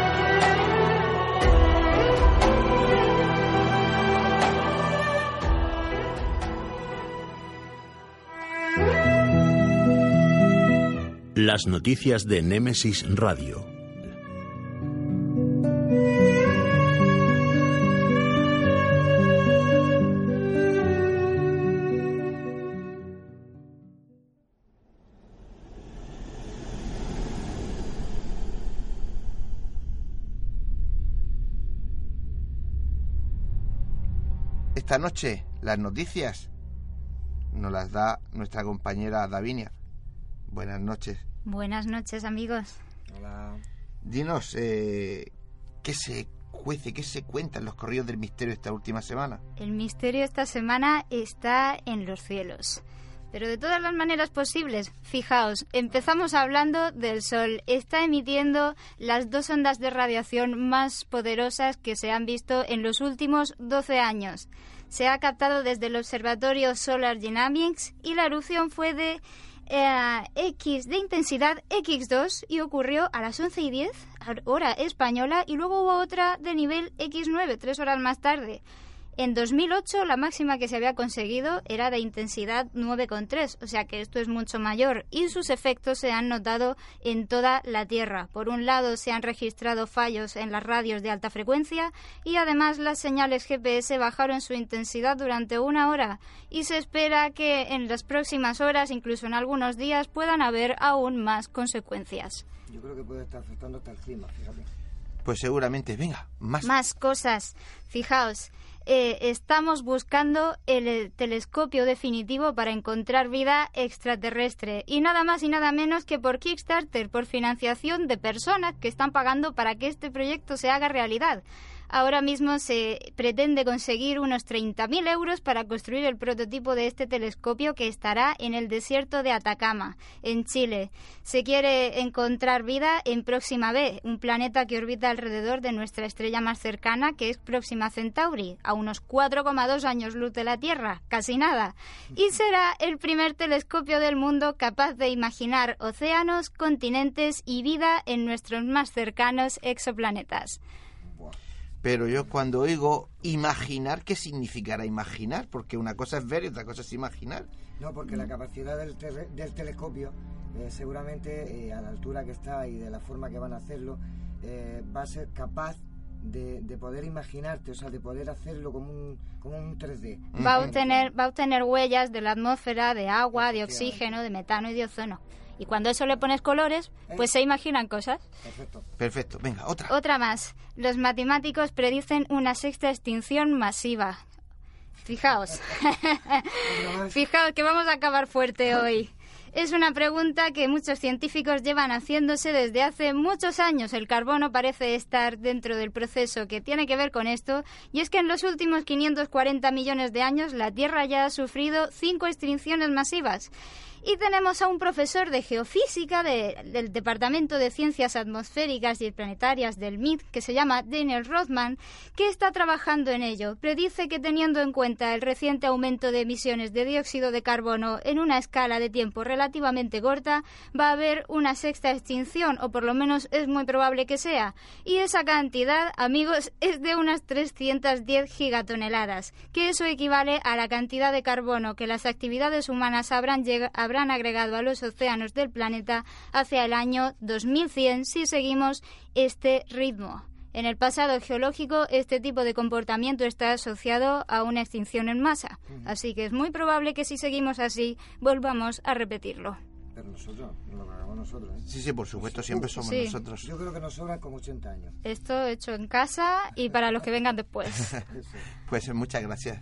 Las noticias de Némesis Radio. Esta noche las noticias nos las da nuestra compañera Davinia. Buenas noches. Buenas noches, amigos. Hola. Dinos, eh, ¿qué se cuece, qué se cuenta en los corridos del misterio esta última semana? El misterio esta semana está en los cielos. Pero de todas las maneras posibles, fijaos, empezamos hablando del Sol. Está emitiendo las dos ondas de radiación más poderosas que se han visto en los últimos 12 años. Se ha captado desde el Observatorio Solar Dynamics y la erupción fue de eh, X de intensidad X2 y ocurrió a las 11 y 10 hora española y luego hubo otra de nivel X9 tres horas más tarde. En 2008 la máxima que se había conseguido era de intensidad 9,3, o sea que esto es mucho mayor y sus efectos se han notado en toda la Tierra. Por un lado se han registrado fallos en las radios de alta frecuencia y además las señales GPS bajaron su intensidad durante una hora y se espera que en las próximas horas, incluso en algunos días, puedan haber aún más consecuencias. Yo creo que puede estar afectando hasta el clima, fíjate. Pues seguramente, venga, más. Más cosas. Fijaos, eh, estamos buscando el, eh, telescopio definitivo para encontrar vida extraterrestre. Y nada más y nada menos que por Kickstarter, por financiación de personas que están pagando para que este proyecto se haga realidad. Ahora mismo se pretende conseguir unos 30.000 euros para construir el prototipo de este telescopio que estará en el desierto de Atacama, en Chile. Se quiere encontrar vida en Próxima B, un planeta que orbita alrededor de nuestra estrella más cercana, que es Próxima Centauri, a unos 4,2 años luz de la Tierra, casi nada. Y será el primer telescopio del mundo capaz de imaginar océanos, continentes y vida en nuestros más cercanos exoplanetas. Pero yo cuando oigo imaginar, ¿qué significará imaginar? Porque una cosa es ver y otra cosa es imaginar. No, porque la capacidad del, del telescopio, eh, seguramente eh, a la altura que está y de la forma que van a hacerlo, eh, va a ser capaz de, poder imaginarte, o sea, de poder hacerlo como un, como un 3D. Va a, obtener, va a obtener huellas de la atmósfera, de agua, de oxígeno, de metano y de ozono. Y cuando eso le pones colores, pues se imaginan cosas. Perfecto. Perfecto. Venga, otra. Otra más. Los matemáticos predicen una sexta extinción masiva. Fijaos. Fijaos que vamos a acabar fuerte hoy. Es una pregunta que muchos científicos llevan haciéndose desde hace muchos años. El carbono parece estar dentro del proceso que tiene que ver con esto, y es que en los últimos 540 millones de años la Tierra ya ha sufrido cinco extinciones masivas. Y tenemos a un profesor de geofísica del Departamento de Ciencias Atmosféricas y Planetarias del MIT, que se llama Daniel Rothman, que está trabajando en ello. Predice que teniendo en cuenta el reciente aumento de emisiones de dióxido de carbono en una escala de tiempo relativamente corta, va a haber una sexta extinción, o por lo menos es muy probable que sea. Y esa cantidad, amigos, es de unas 310 gigatoneladas, que eso equivale a la cantidad de carbono que las actividades humanas habrán llegado habrán agregado a los océanos del planeta hacia el año 2100 si seguimos este ritmo. En el pasado geológico, este tipo de comportamiento está asociado a una extinción en masa, así que es muy probable que si seguimos así, volvamos a repetirlo. Pero nosotros, lo hagamos nosotros. ¿eh? Sí, sí, por supuesto, siempre somos nosotros. Yo creo que nos sobran como 80 años. Esto hecho en casa y para los que vengan después. pues muchas gracias.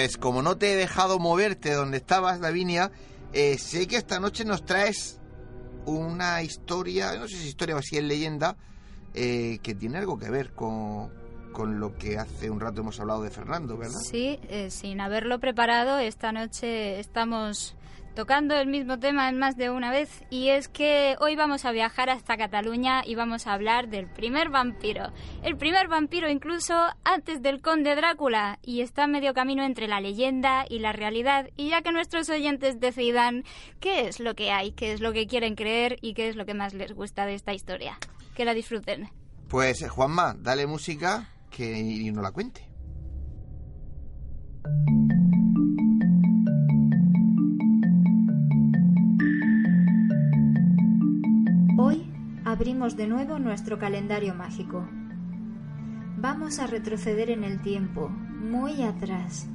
Pues como no te he dejado moverte donde estabas, Lavinia, eh, sé que esta noche nos traes una historia, no sé si es historia o si es leyenda, eh, que tiene algo que ver con, con lo que hace un rato hemos hablado de Fernando, ¿verdad? Sí, eh, sin haberlo preparado, esta noche estamos tocando el mismo tema en más de una vez y es que hoy vamos a viajar hasta Cataluña y vamos a hablar del primer vampiro. El primer vampiro incluso antes del conde Drácula y está medio camino entre la leyenda y la realidad y ya que nuestros oyentes decidan qué es lo que hay, qué es lo que quieren creer y qué es lo que más les gusta de esta historia. Que la disfruten. Pues Juanma, dale música que y no la cuente. Hoy abrimos de nuevo nuestro calendario mágico. Vamos a retroceder en el tiempo, muy atrás,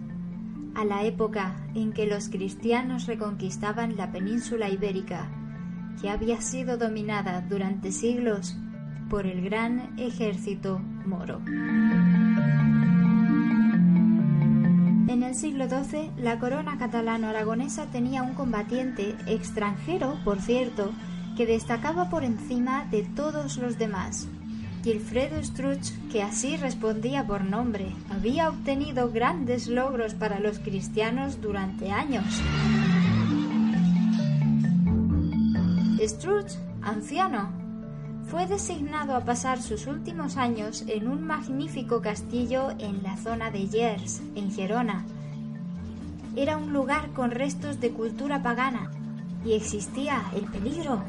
a la época en que los cristianos reconquistaban la península ibérica, que había sido dominada durante siglos por el gran ejército moro. En el siglo XII, la corona catalano-aragonesa tenía un combatiente extranjero, por cierto, que destacaba por encima de todos los demás. Gilfredo Struch, que así respondía por nombre, había obtenido grandes logros para los cristianos durante años. Struch, anciano, fue designado a pasar sus últimos años en un magnífico castillo en la zona de Gers, en Gerona. Era un lugar con restos de cultura pagana y existía el peligro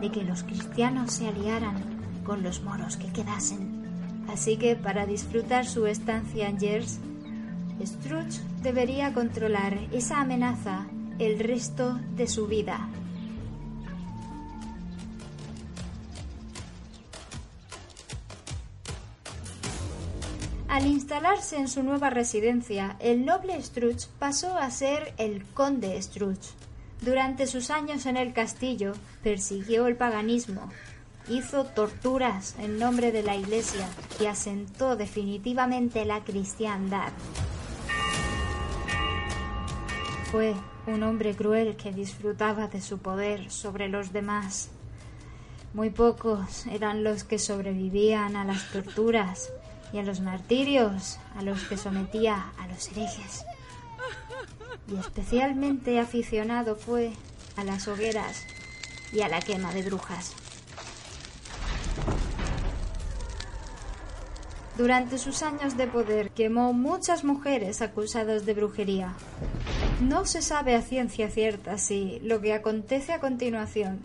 de que los cristianos se aliaran con los moros que quedasen. Así que para disfrutar su estancia en Gers, Struch debería controlar esa amenaza el resto de su vida. Al instalarse en su nueva residencia, el noble Struch pasó a ser el conde Struch. Durante sus años en el castillo, persiguió el paganismo, hizo torturas en nombre de la Iglesia y asentó definitivamente la cristiandad. Fue un hombre cruel que disfrutaba de su poder sobre los demás. Muy pocos eran los que sobrevivían a las torturas y a los martirios a los que sometía a los herejes. Y especialmente aficionado fue a las hogueras y a la quema de brujas. Durante sus años de poder quemó muchas mujeres acusadas de brujería. No se sabe a ciencia cierta si lo que acontece a continuación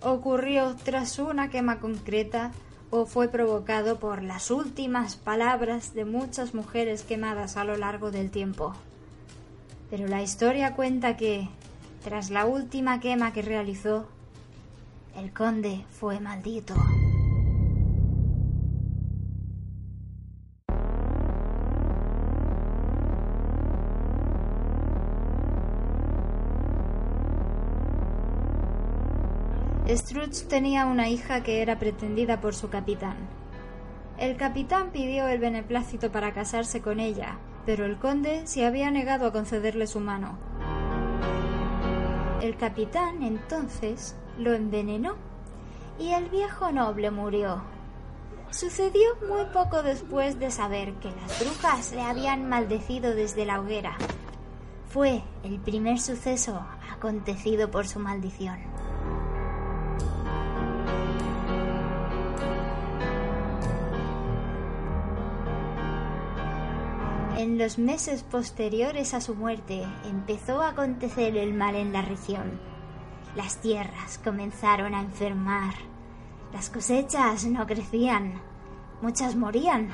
ocurrió tras una quema concreta o fue provocado por las últimas palabras de muchas mujeres quemadas a lo largo del tiempo. Pero la historia cuenta que, tras la última quema que realizó, el conde fue maldito. Struch tenía una hija que era pretendida por su capitán. El capitán pidió el beneplácito para casarse con ella, pero el conde se había negado a concederle su mano. El capitán entonces lo envenenó y el viejo noble murió. Sucedió muy poco después de saber que las brujas le habían maldecido desde la hoguera. Fue el primer suceso acontecido por su maldición. En los meses posteriores a su muerte empezó a acontecer el mal en la región. Las tierras comenzaron a enfermar. Las cosechas no crecían. Muchas morían.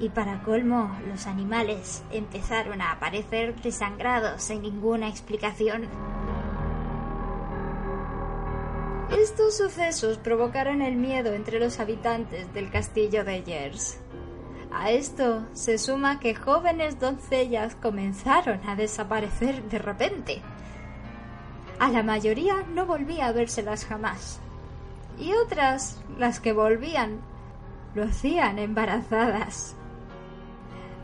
Y para colmo, los animales empezaron a aparecer desangrados sin ninguna explicación. Estos sucesos provocaron el miedo entre los habitantes del castillo de Yers. A esto se suma que jóvenes doncellas comenzaron a desaparecer de repente. A la mayoría no volvía a vérselas jamás. Y otras, las que volvían, lo hacían embarazadas.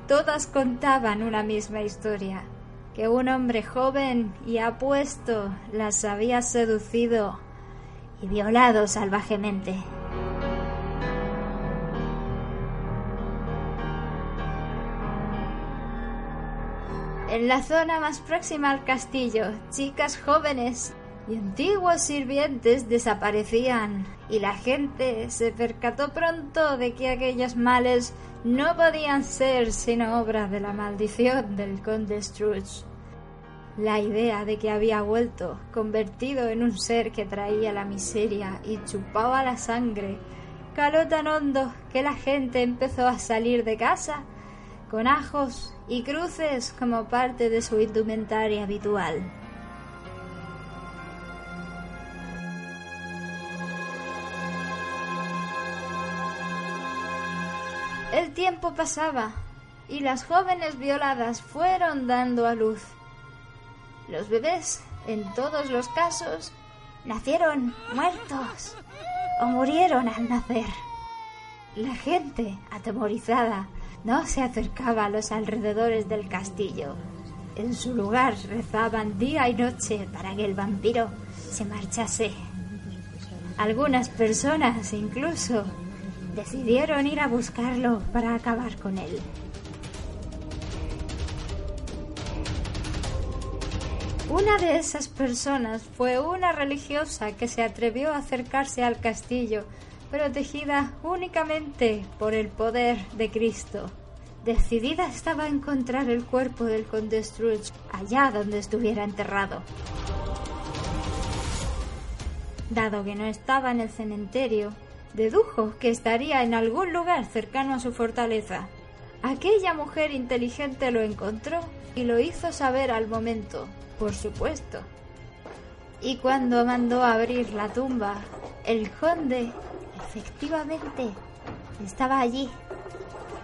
Todas contaban una misma historia, que un hombre joven y apuesto las había seducido y violado salvajemente. En la zona más próxima al castillo, chicas jóvenes y antiguos sirvientes desaparecían, y la gente se percató pronto de que aquellos males no podían ser sino obra de la maldición del conde Scrooge. La idea de que había vuelto, convertido en un ser que traía la miseria y chupaba la sangre, caló tan hondo que la gente empezó a salir de casa con ajos y cruces como parte de su indumentaria habitual. El tiempo pasaba y las jóvenes violadas fueron dando a luz. Los bebés, en todos los casos, nacieron muertos o murieron al nacer. La gente, atemorizada, no se acercaba a los alrededores del castillo. En su lugar rezaban día y noche para que el vampiro se marchase. Algunas personas incluso decidieron ir a buscarlo para acabar con él. Una de esas personas fue una religiosa que se atrevió a acercarse al castillo, protegida únicamente por el poder de Cristo. Decidida estaba a encontrar el cuerpo del conde Scrooge allá donde estuviera enterrado. Dado que no estaba en el cementerio, dedujo que estaría en algún lugar cercano a su fortaleza. Aquella mujer inteligente lo encontró y lo hizo saber al momento, por supuesto. Y cuando mandó abrir la tumba, el conde efectivamente estaba allí.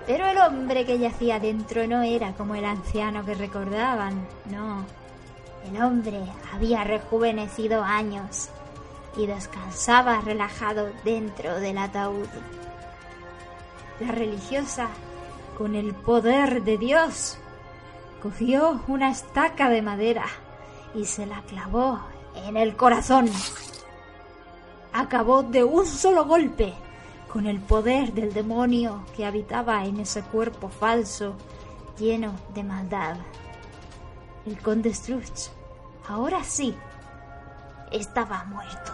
Pero el hombre que yacía dentro no era como el anciano que recordaban, no. El hombre había rejuvenecido años y descansaba relajado dentro del ataúd. La religiosa, con el poder de Dios, cogió una estaca de madera y se la clavó en el corazón. Acabó de un solo golpe con el poder del demonio que habitaba en ese cuerpo falso lleno de maldad. El conde Scrooge, ahora sí, estaba muerto.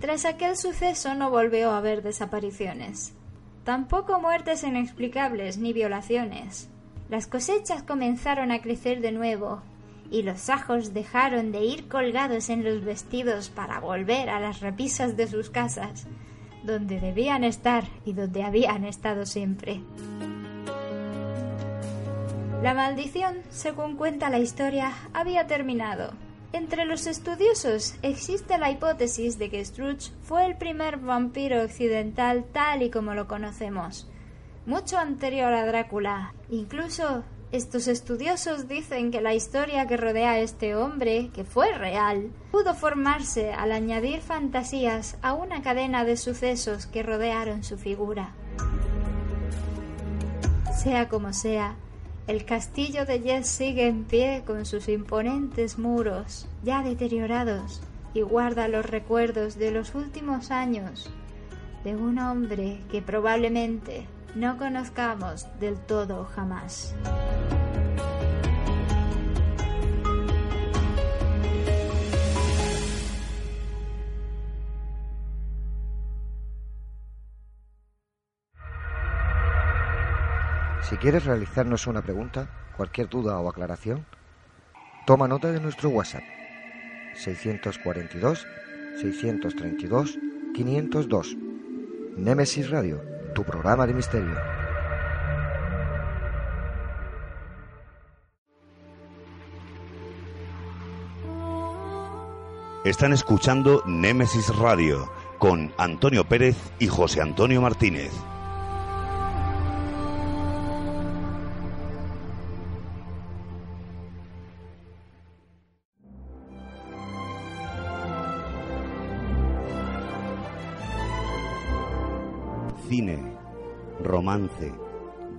Tras aquel suceso no volvió a haber desapariciones. Tampoco muertes inexplicables ni violaciones. Las cosechas comenzaron a crecer de nuevo y los ajos dejaron de ir colgados en los vestidos para volver a las repisas de sus casas, donde debían estar y donde habían estado siempre. La maldición, según cuenta la historia, había terminado. Entre los estudiosos existe la hipótesis de que Scrooge fue el primer vampiro occidental tal y como lo conocemos, mucho anterior a Drácula. Incluso estos estudiosos dicen que la historia que rodea a este hombre, que fue real, pudo formarse al añadir fantasías a una cadena de sucesos que rodearon su figura. Sea como sea, el castillo de Yes sigue en pie con sus imponentes muros, ya deteriorados, y guarda los recuerdos de los últimos años de un hombre que probablemente no conozcamos del todo jamás. Si quieres realizarnos una pregunta, cualquier duda o aclaración, toma nota de nuestro WhatsApp 642 632 502. Némesis Radio, tu programa de misterio. Están escuchando Némesis Radio con Antonio Pérez y José Antonio Martínez. Cine, romance,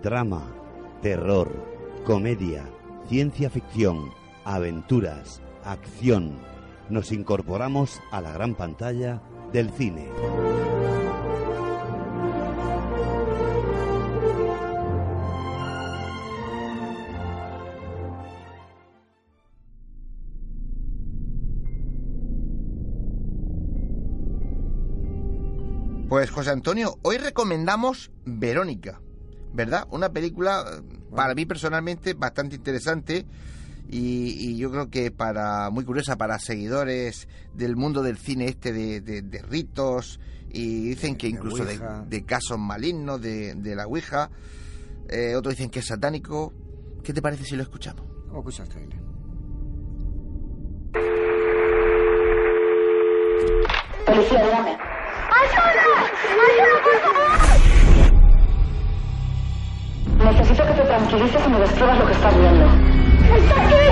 drama, terror, comedia, ciencia ficción, aventuras, acción. Nos incorporamos a la gran pantalla del cine. Pues José Antonio, hoy recomendamos Verónica, ¿verdad? Una película eh, para mí personalmente bastante interesante y, yo creo que para muy curiosa para seguidores del mundo del cine este de, ritos y dicen que incluso de, casos malignos de, la Ouija. Eh, otros dicen que es satánico. ¿Qué te parece si lo escuchamos? Trailer. Policía, dígame. ¡Ayuda! ¡Ayuda, por favor! Necesito que te tranquilices y me describas lo que estás viendo. ¡Está aquí!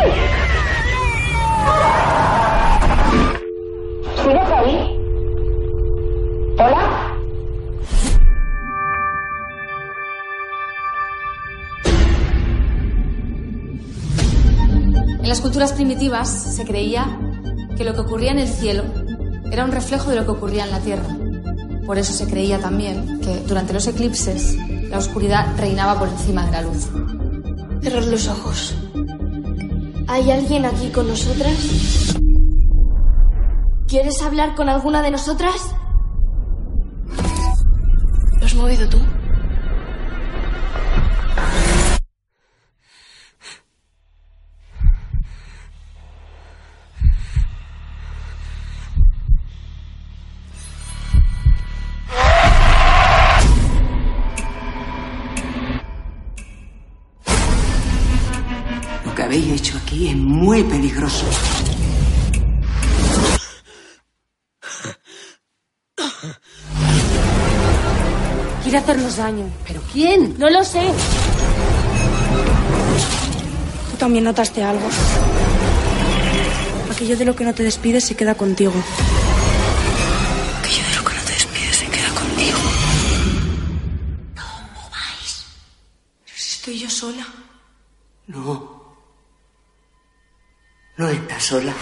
¿Sigues ahí? ¿Hola? En las culturas primitivas se creía que lo que ocurría en el cielo era un reflejo de lo que ocurría en la tierra. Por eso se creía también que durante los eclipses la oscuridad reinaba por encima de la luz. Cerrar los ojos. ¿Hay alguien aquí con nosotras? ¿Quieres hablar con alguna de nosotras? ¿Lo has movido tú? Daño. ¿Pero quién? No lo sé. Tú también notaste algo. Aquello de lo que no te despides se queda contigo. Aquello de lo que no te despides se queda contigo. ¿Cómo vais? Pero si estoy yo sola. No. No estás sola.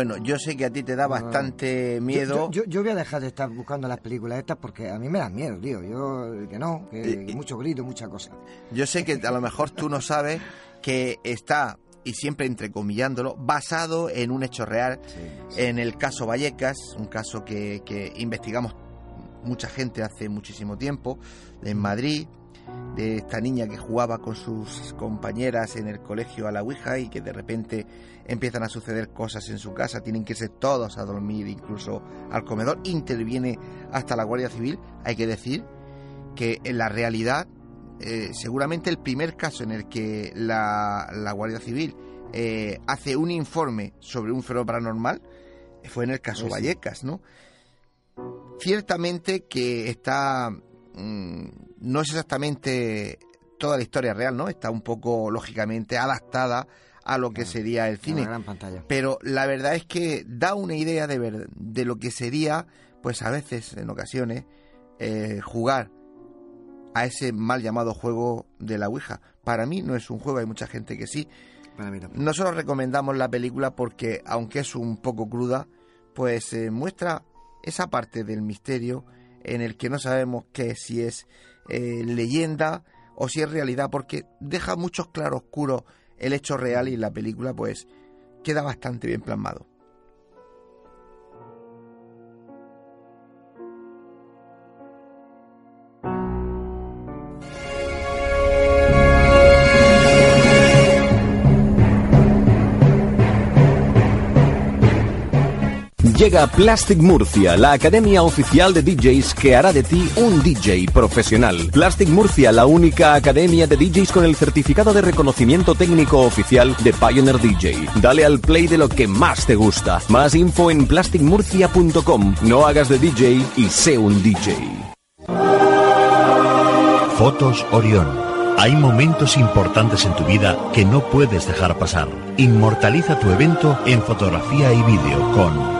Bueno, yo sé que a ti te da bastante miedo. Yo, voy a dejar de estar buscando las películas estas porque a mí me dan miedo, tío. Yo, que no, que, mucho grito, mucha cosa. Yo sé que a lo mejor tú no sabes que está y siempre entrecomillándolo, basado en un hecho real, en el caso Vallecas, un caso que, que, investigamos mucha gente hace muchísimo tiempo, en Madrid, de esta niña que jugaba con sus compañeras en el colegio a la Ouija y que de repente empiezan a suceder cosas en su casa, tienen que irse todos a dormir, incluso al comedor, interviene hasta la Guardia Civil. Hay que decir que en la realidad, eh, seguramente el primer caso en el que la, Guardia Civil eh, hace un informe sobre un fenómeno paranormal fue en el caso Vallecas, ¿no? Ciertamente que está mm, no es exactamente toda la historia real, ¿no? Está un poco, lógicamente, adaptada a lo que sería el cine. gran pantalla. Pero la verdad es que da una idea de, de lo que sería, pues a veces, en ocasiones, eh, jugar a ese mal llamado juego de la Ouija. Para mí no es un juego, hay mucha gente que sí. Nosotros recomendamos la película porque, aunque es un poco cruda, pues eh, muestra esa parte del misterio en el que no sabemos qué si es eh, leyenda o si es realidad, porque deja muchos claroscuros el hecho real y la película pues queda bastante bien plasmado. Llega Plastic Murcia, la academia oficial de DJs que hará de ti un DJ profesional. Plastic Murcia, la única academia de DJs con el certificado de reconocimiento técnico oficial de Pioneer DJ. Dale al play de lo que más te gusta. Más info en plasticmurcia.com. No hagas de DJ y sé un DJ. Fotos Orión. Hay momentos importantes en tu vida que no puedes dejar pasar. Inmortaliza tu evento en fotografía y vídeo con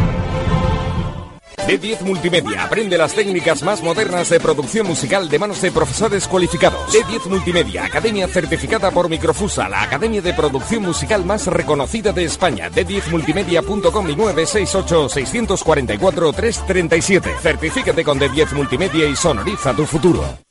D10 Multimedia. Aprende las técnicas más modernas de producción musical de manos de profesores cualificados. D10 Multimedia, academia certificada por Microfusa, la academia de producción musical más reconocida de España. D10multimedia.com y 968-644-337. Certifícate con D10 Multimedia y sonoriza tu futuro.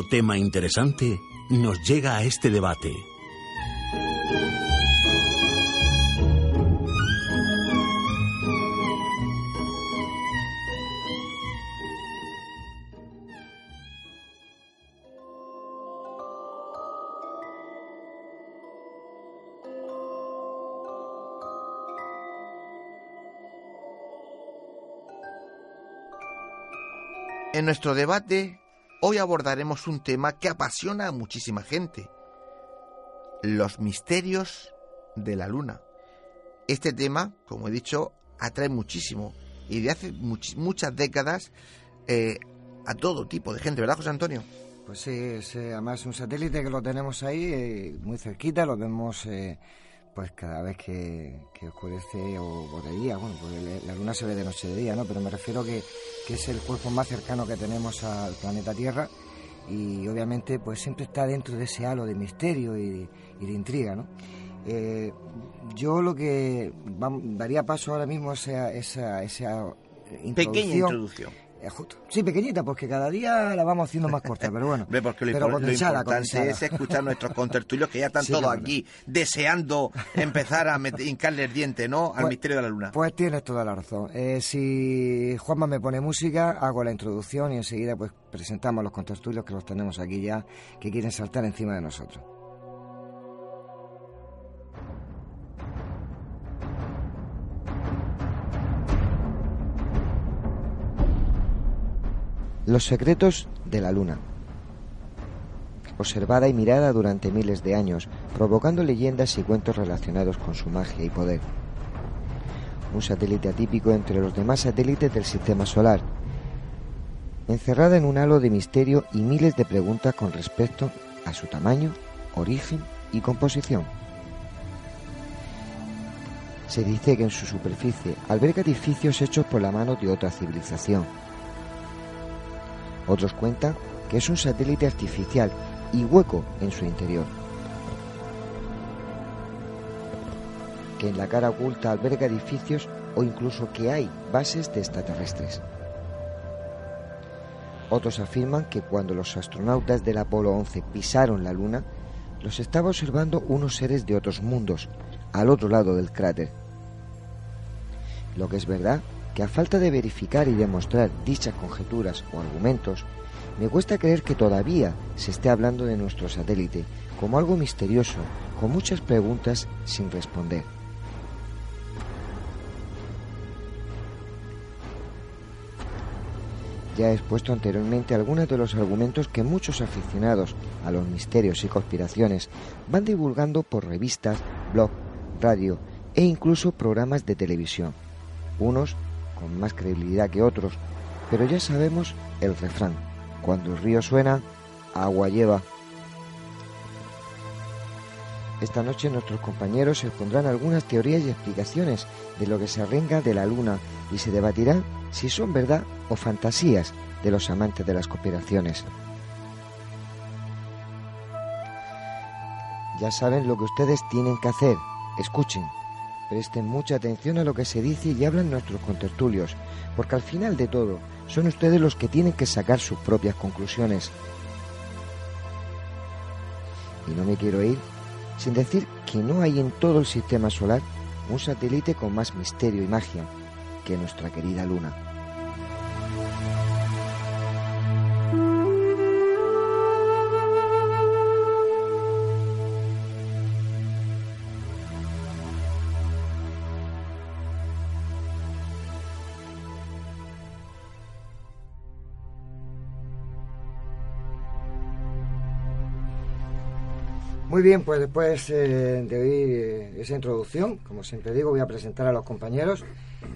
Nuevo tema interesante nos llega a este debate. En nuestro debate, hoy abordaremos un tema que apasiona a muchísima gente. Los misterios de la luna. Este tema, como he dicho, atrae muchísimo y de hace much- muchas décadas eh, a todo tipo de gente, ¿verdad, José Antonio? Pues sí, es además un satélite que lo tenemos ahí eh, muy cerquita, lo vemos eh, pues cada vez que, que oscurece o, o de día, bueno, porque le- la luna se ve de noche de día, ¿no? Pero me refiero que, que es el cuerpo más cercano que tenemos al planeta Tierra y obviamente pues siempre está dentro de ese halo de misterio y de, y de intriga, ¿no? Eh, yo lo que daría paso ahora mismo a esa, esa, esa eh, Pequeña introducción. Justo. Sí, pequeñita, porque cada día la vamos haciendo más corta, pero bueno. Hombre, porque lo, pero impor- lo importante condensada. es escuchar nuestros contertulios que ya están Sí, todos claro. aquí deseando empezar a hincarle el diente, ¿no? Al Pues- misterio de la luna. Pues tienes toda la razón. Eh, si Juanma me pone música, hago la introducción y enseguida pues presentamos los contertulios que los tenemos aquí ya, que quieren saltar encima de nosotros. Los secretos de la Luna. Observada y mirada durante miles de años, provocando leyendas y cuentos relacionados con su magia y poder. Un satélite atípico entre los demás satélites del sistema solar, encerrada en un halo de misterio y miles de preguntas con respecto a su tamaño, origen y composición. Se dice que en su superficie alberga edificios hechos por la mano de otra civilización. Otros cuentan que es un satélite artificial y hueco en su interior. Que en la cara oculta alberga edificios o incluso que hay bases de extraterrestres. Otros afirman que cuando los astronautas del Apolo 11 pisaron la Luna, los estaba observando unos seres de otros mundos, al otro lado del cráter. Lo que es verdad, que a falta de verificar y demostrar dichas conjeturas o argumentos, me cuesta creer que todavía se esté hablando de nuestro satélite como algo misterioso, con muchas preguntas sin responder. Ya he expuesto anteriormente algunos de los argumentos que muchos aficionados a los misterios y conspiraciones van divulgando por revistas, blog, radio e incluso programas de televisión. Unos con más credibilidad que otros, pero ya sabemos el refrán. Cuando el río suena, agua lleva. Esta noche nuestros compañeros expondrán algunas teorías y explicaciones de lo que se arrenga de la luna y se debatirá si son verdad o fantasías de los amantes de las conspiraciones. Ya saben lo que ustedes tienen que hacer. Escuchen. Presten mucha atención a lo que se dice y hablan nuestros contertulios, porque al final de todo son ustedes los que tienen que sacar sus propias conclusiones. Y no me quiero ir sin decir que no hay en todo el sistema solar un satélite con más misterio y magia que nuestra querida Luna. Muy bien, pues después eh, de oír eh, esa introducción, como siempre digo, voy a presentar a los compañeros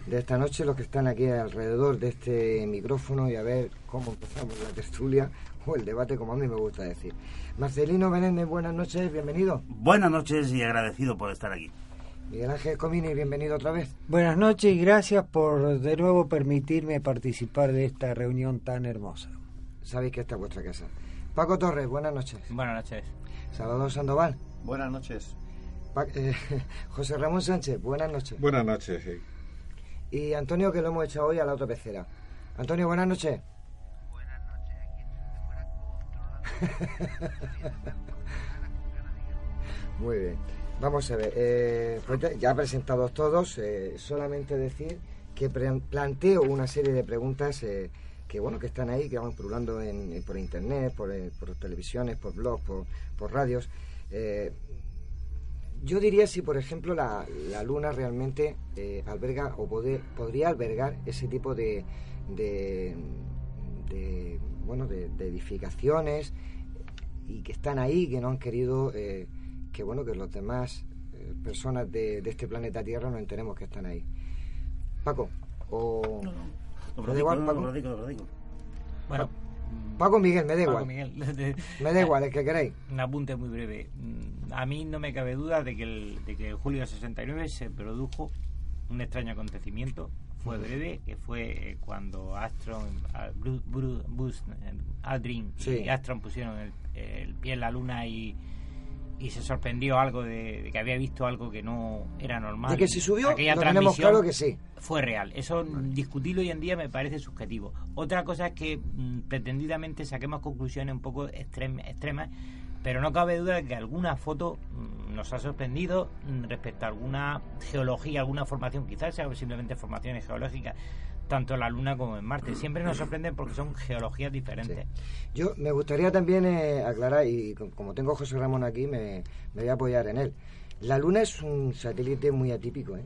de esta noche, los que están aquí alrededor de este micrófono y a ver cómo empezamos la tertulia o el debate, como a mí me gusta decir. Marcelino Benéndez, buenas noches, bienvenido. Buenas noches y agradecido por estar aquí. Miguel Ángel Comini, bienvenido otra vez. Buenas noches y gracias por de nuevo permitirme participar de esta reunión tan hermosa. Sabéis que esta es vuestra casa. Paco Torres, buenas noches. Buenas noches. Salvador Sandoval. Buenas noches. Pa- eh, José Ramón Sánchez, buenas noches. Buenas noches, sí. Y Antonio, que lo hemos echado hoy a la otra pecera. Antonio, buenas noches. Muy bien. Vamos a ver. eh, pues ya- presentados todos, eh, solamente decir que planteo una serie de preguntas eh, que bueno que están ahí, que van pululando en- por internet, por, eh, televisiones, por blogs, por, radios. Eh, yo diría si, por ejemplo, la, la Luna realmente eh, alberga o pode- podría albergar ese tipo de, bueno, de, edificaciones y que están ahí, que no han querido eh, que bueno que los demás eh, personas de, este planeta Tierra nos enteremos que están ahí. Paco, o Lo ¿Me da predico, igual, Paco? lo predico, lo predico. Bueno, Paco Miguel, me da Paco igual. Miguel. Me da igual, el que queráis. Un apunte muy breve. Mm, A mí no me cabe duda de que, el, de que en julio del 69 se produjo un extraño acontecimiento. Fue breve, que fue eh, cuando Astron, ah, Bru- Bru- Buzz, eh, Aldrin Sí. y Astron pusieron el, el pie en la luna y, y se sorprendió algo de, de que había visto algo que no era normal. De que se subió, Aquella tenemos claro que sí. Fue real. Eso discutirlo hoy en día me parece subjetivo. Otra cosa es que mm, pretendidamente saquemos conclusiones un poco extrem- extremas, pero no cabe duda de que alguna foto mm, nos ha sorprendido mm, respecto a alguna geología, alguna formación, quizás sea simplemente formaciones geológicas, tanto en la Luna como en Marte. Siempre nos sorprenden porque son geologías diferentes. Yo me gustaría también eh, aclarar, y co- como tengo a José Ramón aquí, me, me voy a apoyar en él. La Luna es un satélite muy atípico, ¿eh?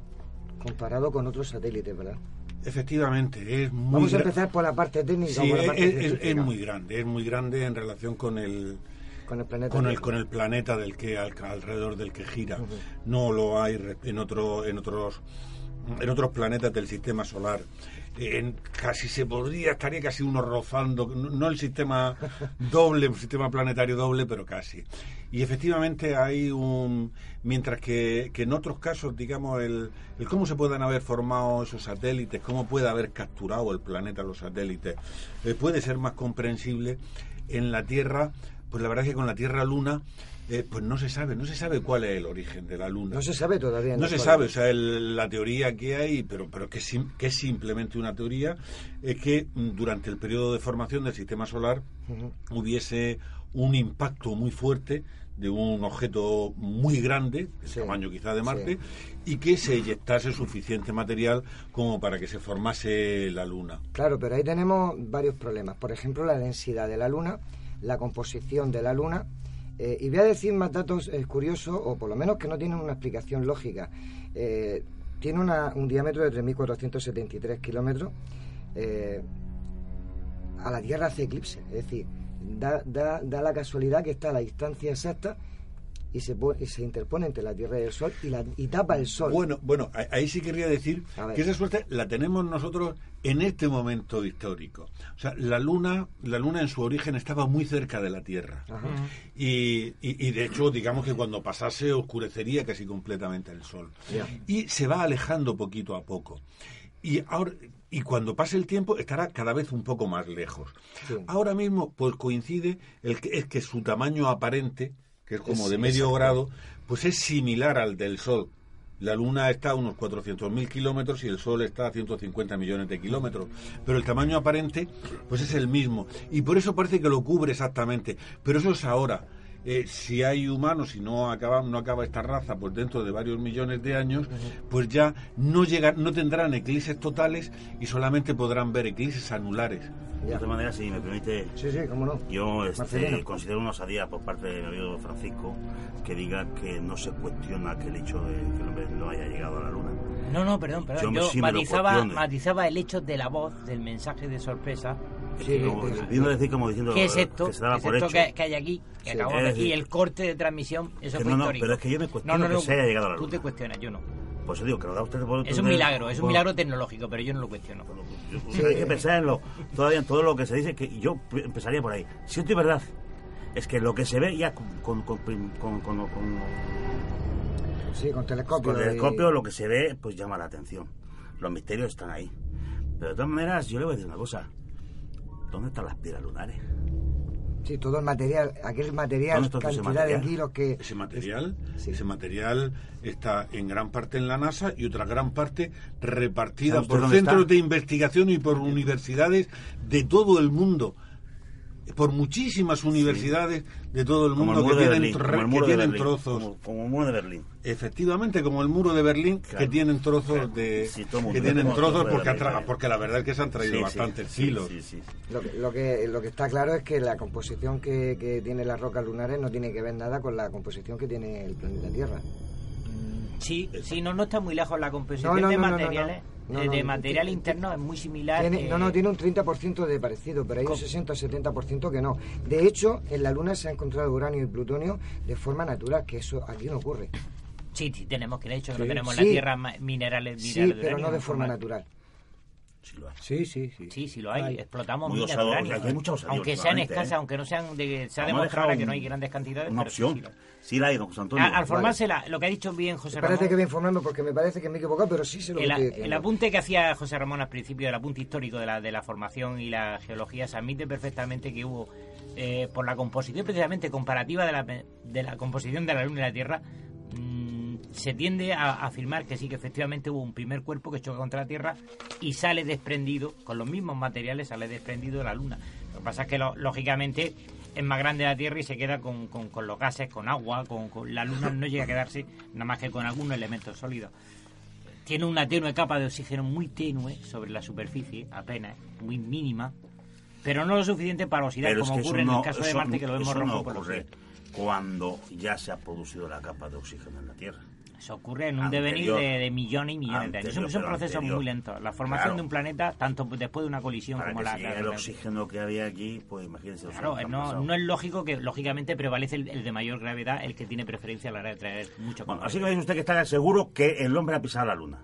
comparado con otros satélites, ¿verdad? Efectivamente, es muy Vamos a empezar por la parte técnica. o Sí, por la es, parte es- es científica. muy grande, es muy grande en relación con el con el planeta con el, Tierra. con el planeta del que al- alrededor del que gira. No lo hay en otro en otros en otros planetas del sistema solar. En, casi se podría, estaría casi uno rozando, no, no el sistema doble, el sistema planetario doble, pero casi. Y efectivamente hay un, mientras que, que en otros casos, digamos, el, el cómo se puedan haber formado esos satélites, cómo puede haber capturado el planeta los satélites, eh, puede ser más comprensible en la Tierra, pues la verdad es que con la Tierra-Luna, eh, pues no se sabe, no se sabe cuál es el origen de la Luna. No se sabe todavía. No se sabe, o sea, el- la teoría que hay, pero, pero que, es sim- que es simplemente una teoría, es que mm, durante el periodo de formación del sistema solar hubiese un impacto muy fuerte de un objeto muy grande, del tamaño quizá de Marte, y que se eyectase suficiente material como para que se formase la Luna. Claro, pero ahí tenemos varios problemas. Por ejemplo, la densidad de la Luna, la composición de la Luna. Eh, y voy a decir más datos eh, curiosos, o por lo menos que no tienen una explicación lógica. Eh, tiene una- un diámetro de 3.473 kilómetros. eh, a la Tierra hace eclipse. Es decir, da, da, da la casualidad que está a la distancia exacta y se, pone- y se interpone entre la Tierra y el Sol y, la, y tapa el Sol. Bueno, bueno, ahí sí querría decir que esa suerte la tenemos nosotros en este momento histórico. O sea, la luna, la luna en su origen estaba muy cerca de la Tierra. Y, y- y de hecho, digamos que cuando pasase oscurecería casi completamente el sol. Y se va alejando poquito a poco. Y ahora y cuando pase el tiempo estará cada vez un poco más lejos. Sí. Ahora mismo, pues coincide el que, es que su tamaño aparente que es como Es- de medio grado, pues es similar al del Sol. La Luna está a unos 400.000 kilómetros y el Sol está a 150 millones de kilómetros. Pero el tamaño aparente, pues es el mismo. Y por eso parece que lo cubre exactamente. Pero eso es ahora. Eh, si hay humanos y no acaba, no acaba esta raza, pues dentro de varios millones de años, pues ya no, llegan, no tendrán eclipses totales y solamente podrán ver eclipses anulares. De todas maneras, si me permite, Sí, sí, cómo no. yo este, considero una osadía por parte de mi amigo Francisco que diga que no se cuestiona que el hecho de que el hombre no haya llegado a la luna. No, no, perdón, perdón. Yo Yo, sí me lo matizaba, matizaba el hecho de la voz, del mensaje de sorpresa. Sí, como- vino a decir como diciendo ¿Qué es que esto? se daba ¿Qué es por esto hecho. que, que hay aquí? Que Sí, acabamos es de- decir- y el corte de transmisión, eso Que fue no, no, histórico. pero es que yo me cuestiono que se haya llegado a la Tú luna. te cuestionas, yo no. Por eso digo que lo da usted por Es un milagro, es un milagro tecnológico, pero yo no lo cuestiono. Yo- Hay que pensar en lo, todavía en todo lo que se dice, que yo empezaría por ahí. Si esto es verdad, es que lo que se ve ya con, con, con, con- con- con- Sí, con telescopio. con y- telescopio lo que se ve, pues llama la atención. Los misterios están ahí. Pero de todas maneras, yo le voy a decir una cosa. ¿Dónde están las piedras lunares? Sí, todo el material, aquel material, ¿Dónde está todo ese cantidad de kilos que... Ese material, ese material está en gran parte en la NASA y otra gran parte repartida ¿Sabe usted por centros está? de investigación y por universidades de todo el mundo. Por muchísimas universidades de todo el Como mundo el muro que de tienen, Berlín, tro- como el que tienen Berlín, trozos. Como, como el muro de Berlín. Efectivamente, como el muro de Berlín, que tienen trozos de mundo que tienen trozos porque, Berlín, porque la verdad es que se han traído Sí, sí, bastantes sí, kilos. sí, sí. Lo que, lo, que, lo que está claro es que la composición que, que tiene las rocas lunares no tiene que ver nada con la composición que tiene el planeta Tierra. Sí, sí, no, no está muy lejos la composición No, no, de no, no, no, materiales. no. eh, de no, material tiene- interno es muy similar. Tiene- eh, no, no, tiene un 30% de parecido, pero hay un 60 o 70% que no. De hecho, en la Luna se ha encontrado uranio y plutonio de forma natural, que eso aquí no ocurre. Sí, sí, tenemos que de hecho que Sí, no tenemos sí. en la Tierra ma- minerales, Sí, minerales de pero no de forma natural. Sí, sí, sí. Sí, sí lo hay. Explotamos Muy minas de uranio. hay mucha osadía aunque sean escasas, ¿eh? aunque no sean de, se ha demostrado que no hay grandes cantidades. Una pero sí, opción. sí lo hay. Sí la hay, don José Antonio. Al, al formarse la- lo que ha dicho bien José Parece Ramón. que voy a informarme porque me parece que me he equivocado, pero sí se lo El, estoy el apunte que hacía José Ramón al principio, el apunte histórico de la, de la formación y la geología, se admite perfectamente que hubo, eh, por la composición precisamente comparativa de la, de la composición de la Luna y la Tierra, mm, se tiende a afirmar que sí, que efectivamente hubo un primer cuerpo que choca contra la Tierra y sale desprendido, con los mismos materiales, sale desprendido de la Luna. Lo que pasa es que, lo- lógicamente, es más grande la Tierra y se queda con, con- con los gases, con agua, con, con- la Luna no llega a quedarse nada más que con algún elemento sólido tiene una tenue capa de oxígeno muy tenue sobre la superficie, apenas, muy mínima, pero no lo suficiente para oxidar, Pero es como que ocurre en el caso de Marte, que lo vemos rojo no por los ocurre cuando ya se ha producido la capa de oxígeno en la Tierra. Eso ocurre en un Anterior. devenir de, de millones y millones de años. Son, Anterior, procesos anterior. muy lentos. La formación Claro. de un planeta, tanto después de una colisión Para como que la... se la- el la- oxígeno que había aquí, pues imagínense. los Claro, no, no es lógico que, lógicamente, prevalece el, el de mayor gravedad, el que tiene preferencia a la hora de traer mucho Bueno, así que dice usted que está seguro que el hombre ha pisado la luna.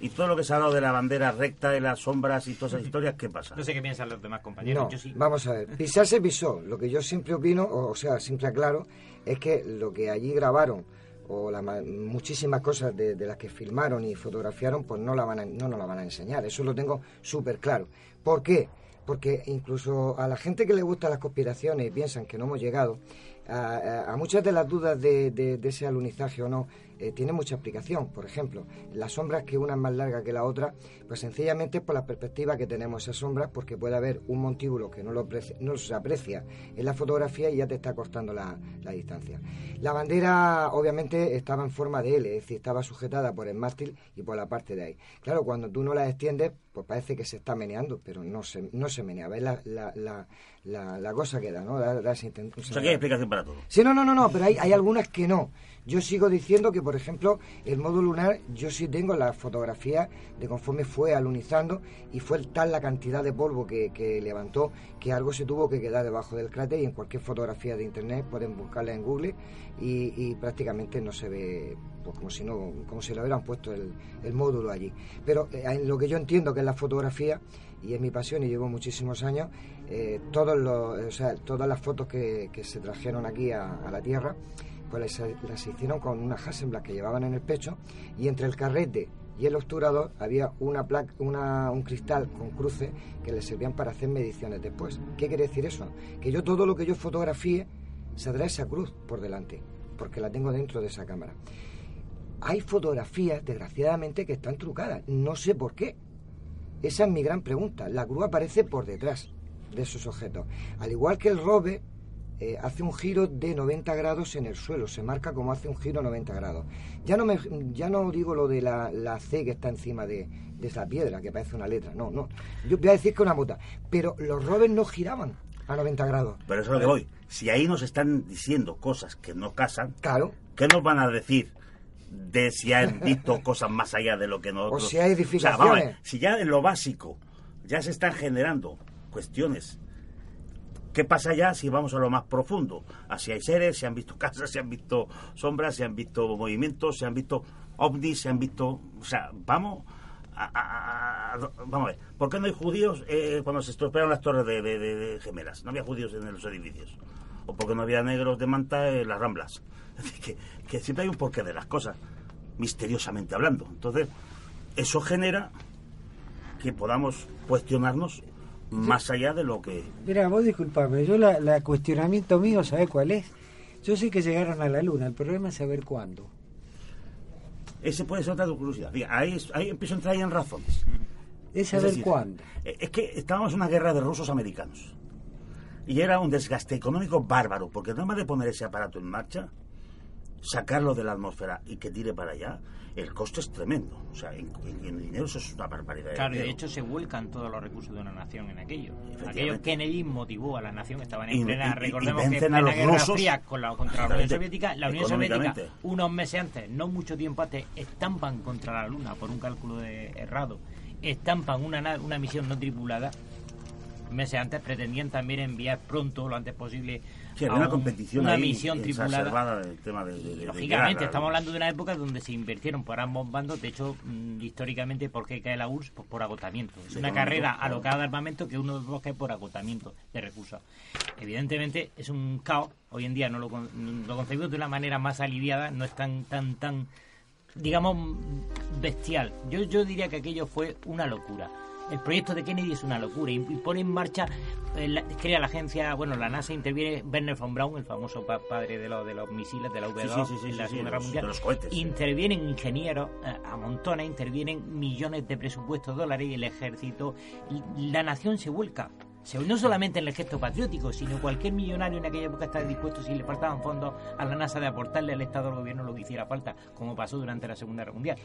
Y todo lo que se ha hablado de la bandera recta, de las sombras y todas esas historias, ¿qué pasa? No sé qué piensan los demás compañeros. No, Yo sí. vamos a ver. Pisar se pisó. Lo que yo siempre opino, o sea, siempre aclaro, es que lo que allí grabaron o la ma- muchísimas cosas de, las que filmaron y fotografiaron, pues no, la van a- no nos la van a enseñar. Eso lo tengo súper claro. ¿Por qué? Porque incluso a la gente que le gustan las conspiraciones y piensan que no hemos llegado, a, muchas de las dudas de ese alunizaje o no, eh, tiene mucha explicación. Por ejemplo, las sombras que una es más larga que la otra, pues sencillamente por la perspectiva que tenemos esas sombras, porque puede haber un montículo que no, lo no se aprecia en la fotografía y ya te está cortando la, la distancia. La bandera obviamente estaba en forma de L, es decir, estaba sujetada por el mástil y por la parte de ahí. Claro, cuando tú no la extiendes, pues parece que se está meneando, pero no se, no se menea. ¿Ves la, la, la, la, cosa que da, ¿no? Da- da O sea, que hay explicación para todo. Sí, no, no, no, no, pero hay, hay algunas que no. Yo sigo diciendo que, por ejemplo, el módulo lunar, yo sí tengo la fotografía de conforme fue alunizando y fue tal la cantidad de polvo que, que levantó que algo se tuvo que quedar debajo del cráter y en cualquier fotografía de internet pueden buscarla en Google y, prácticamente no se ve pues, como si no como si le hubieran puesto el, el módulo allí. Pero eh, en lo que yo entiendo que es la fotografía y es mi pasión y llevo muchísimos años, eh, todos los, o sea, todas las fotos que, se trajeron aquí a la Tierra, pues las, hicieron con unas Hasselblad que llevaban en el pecho y entre el carrete y el obturador había una placa, una, un cristal con cruces que les servían para hacer mediciones después. ¿Qué quiere decir eso? Que yo todo lo que yo fotografíe saldrá esa cruz por delante, porque la tengo dentro de esa cámara. Hay fotografías, desgraciadamente, que están trucadas. No sé por qué. Esa es mi gran pregunta. La cruz aparece por detrás de esos objetos. Al igual que el robe eh, hace un giro de 90 grados en el suelo, se marca como hace un giro 90 grados. Ya no, me, ya no digo lo de la, la C que está encima de, de esa piedra, que parece una letra, no, no. Yo voy a decir que una mota, pero los robes no giraban a 90 grados. Pero eso es lo que voy. Si ahí nos están diciendo cosas que no casan, claro. ¿qué nos van a decir de si han visto cosas más allá de lo que nosotros... O si hay O sea, edificaciones. vamos a ver, si ya en lo básico ya se están generando cuestiones, ¿qué pasa ya si vamos a lo más profundo? A si hay seres, si han visto casas, si han visto sombras, si han visto movimientos, si han visto ovnis, si han visto... O sea, vamos... A, vamos a ver, ¿por qué no hay judíos eh, cuando se estropearon las torres de, gemelas? No había judíos en los edificios. O porque no había negros de manta en las ramblas. Es que, que siempre hay un porqué de las cosas, misteriosamente hablando. Entonces, eso genera que podamos cuestionarnos más allá de lo que... Mira, vos disculpame, yo la, la cuestionamiento mío, ¿sabés cuál es? Yo sé que llegaron a la luna, el problema es saber cuándo. Ese puede ser otra curiosidad. Ahí, ahí empiezo a entrar en razones. Es saber decir, cuándo. eh, Es que estábamos en una guerra de rusos americanos. Y era un desgaste económico bárbaro, porque nada más de poner ese aparato en marcha, sacarlo de la atmósfera y que tire para allá, el coste es tremendo. O sea, en, en- dinero eso es una barbaridad. de Claro, y de dinero. hecho se vuelcan todos los recursos de una nación en aquello. Aquello Kennedy motivó a la nación, estaban en plena, y- y recordemos que en vencen a plena los Guerra rusos. Fría con la, contra la Unión. Soviética, la Unión Soviética unos meses antes, no mucho tiempo antes, estampan contra la Luna por un cálculo de errado, estampan una, na- una misión no tripulada. Meses antes pretendían también enviar pronto, lo antes posible, Sí, había a una un- competición una ahí misión tripulada. del tema de, de- de- de Lógicamente, guerra, estamos hablando de una época donde se invirtieron por ambos bandos. De hecho, mm, históricamente, ¿por qué cae la URSS? Pues por agotamiento. Es una carrera alocada de armamento que uno de los dos cae por agotamiento de recursos. Evidentemente, es un caos. Hoy en día no lo, lo concebimos de una manera más aliviada, no es tan, tan, tan, digamos, bestial. Yo, yo diría que aquello fue una locura. El proyecto de Kennedy es una locura y, pone en marcha, eh, la- crea la agencia, bueno, la NASA interviene, Werner von Braun, el famoso pa- padre de, los de los misiles de la V2 Sí, sí, sí, en la Segunda Guerra Mundial. los cohetes. Intervienen ingenieros eh, a montones, intervienen millones de presupuestos dólares y el ejército, y la nación se vuelca. Se- No solamente en el gesto patriótico, sino cualquier millonario en aquella época estaba dispuesto, si le faltaban fondos a la NASA, de aportarle al Estado al gobierno lo que hiciera falta, como pasó durante la Segunda Guerra Mundial.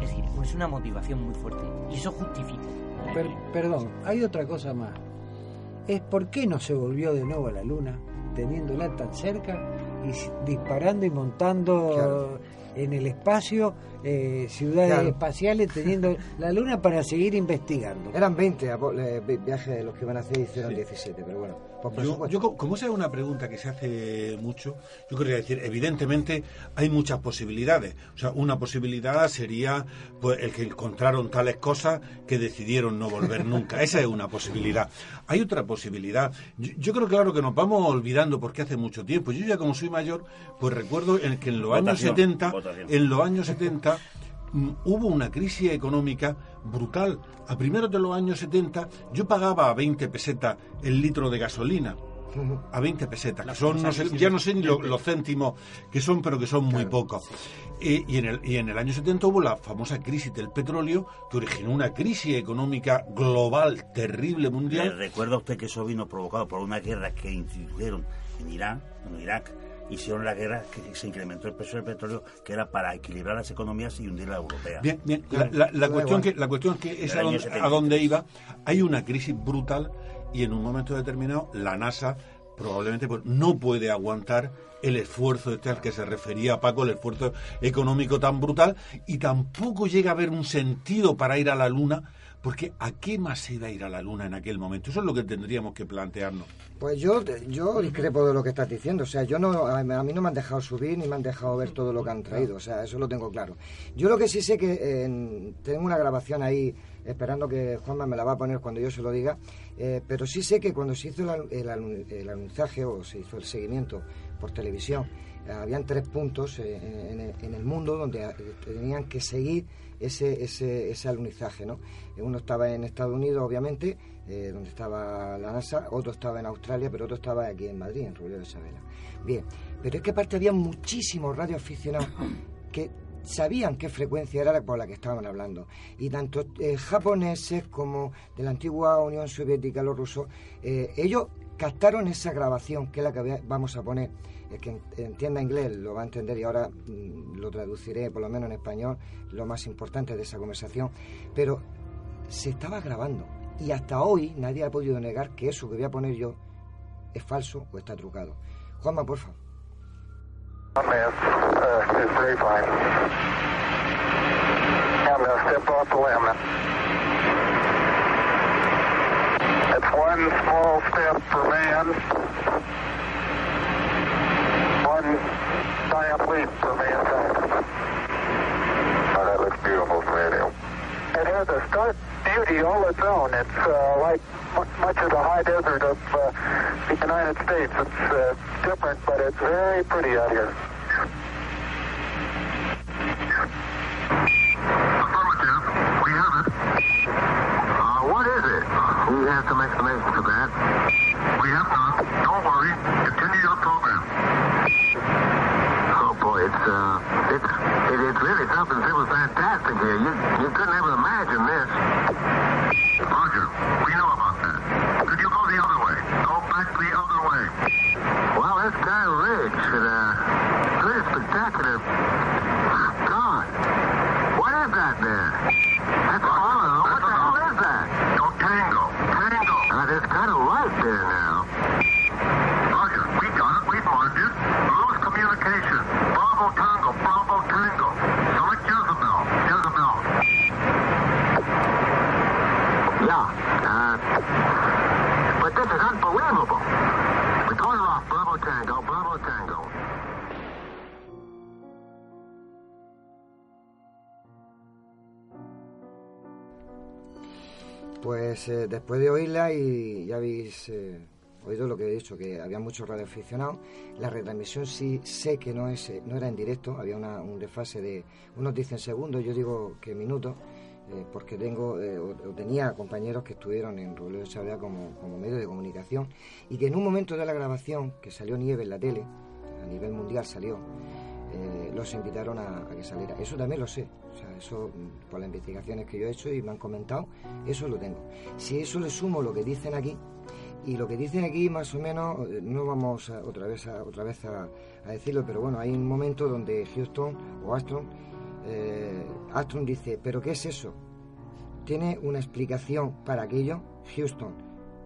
Es decir, es una motivación muy fuerte y eso justifica. Per- perdón, hay otra cosa más. Es por qué no se volvió de nuevo a la Luna, teniéndola tan cerca y disparando y montando Claro. En el espacio eh, ciudades Claro. espaciales, teniendo la Luna para seguir investigando. Eran 20 apo- eh, vi- viajes los que iban a hacer hicieron 17, pero bueno. Yo, yo co- como esa es una pregunta que se hace mucho, yo querría decir, evidentemente hay muchas posibilidades. O sea, una posibilidad sería pues, el que encontraron tales cosas que decidieron no volver nunca. Esa es una posibilidad. Hay otra posibilidad. Yo, yo creo, claro, que nos vamos olvidando porque hace mucho tiempo. Yo ya como soy mayor, pues recuerdo en que en los años Votación, 70, votación. en los años 70 mm, hubo una crisis económica brutal. A primeros de los años 70 yo pagaba a 20 pesetas el litro de gasolina. A 20 pesetas, que son, no sé, ya no sé ni lo- los céntimos que son, pero que son muy pocos. Eh, y, en el, y en el año 70 hubo la famosa crisis del petróleo, que originó una crisis económica global terrible ¿Le mundial. recuerda usted que eso vino provocado por una guerra que introdujeron en Irán, en Irak? Hicieron la guerra que se incrementó el precio del petróleo, que era para equilibrar las economías y hundir la europea. Bien, bien. La, la- la Da cuestión que, la cuestión que es a donde, 70. a donde iba. Hay una crisis brutal y en un momento determinado la NASA probablemente pues, no puede aguantar el esfuerzo este al que se refería Paco, el esfuerzo económico tan brutal y tampoco llega a haber un sentido para ir a la Luna. Porque ¿a qué más se iba a ir a la Luna en aquel momento? Eso es lo que tendríamos que plantearnos. Pues yo, yo discrepo de lo que estás diciendo. O sea, yo no, a mí no me han dejado subir ni me han dejado ver todo lo que han traído. O sea, eso lo tengo claro. Yo lo que sí sé que eh, tengo una grabación ahí, esperando que Juanma me la va a poner cuando yo se lo diga. eh, pero sí sé que cuando se hizo el, el el anunciaje o se hizo el seguimiento por televisión, habían tres puntos eh, en, el mundo donde eh, tenían que seguir ese, ese, ese alunizaje. ¿no? Uno estaba en Estados Unidos, obviamente, eh, donde estaba la NASA, otro estaba en Australia, pero otro estaba aquí en Madrid, en Rubio de Isabela. Bien, pero es que aparte había muchísimos radioaficionados que sabían qué frecuencia era la por la que estaban hablando. Y tanto eh, japoneses como de la antigua Unión Soviética, los rusos, eh, ellos captaron esa grabación, que es la que vamos a poner. El que en- entienda inglés lo va a entender y ahora mm, lo traduciré, por lo menos en español, lo más importante de esa conversación. Pero se estaba grabando. Y hasta hoy nadie ha podido negar que eso que voy a poner yo es falso o está trucado. Juanma, por favor. It's one small step for man, giant leap for mankind. Oh, that looks beautiful radio. It has a stark beauty all its own. It's uh, like mu- much of the high desert of uh, the United States. It's uh, different, but it's very pretty out here. Affirmative. We have it. Uh, what is it? We have some explanation Después de oírla y ya habéis eh, oído lo que he dicho, que había muchos radioaficionados, la retransmisión sí sé que no, es, eh, no era en directo, había una- un desfase de unos dicen segundos, yo digo que minutos, eh, porque tengo o, tenía compañeros que estuvieron en Robledo de como, como medio de comunicación y que en un momento de la grabación, que salió nieve en la tele, a nivel mundial salió, eh, los invitaron a, que saliera. Eso también lo sé, o sea, eso mm, por las investigaciones que yo he hecho y me han comentado, eso lo tengo. Si eso le sumo lo que dicen aquí, y lo que dicen aquí más o menos, eh, no vamos otra vez, a, otra vez a, decirlo, pero bueno, hay un momento donde Houston o Astron, eh, dice, ¿pero qué es eso? ¿Tiene una explicación para aquello? Houston,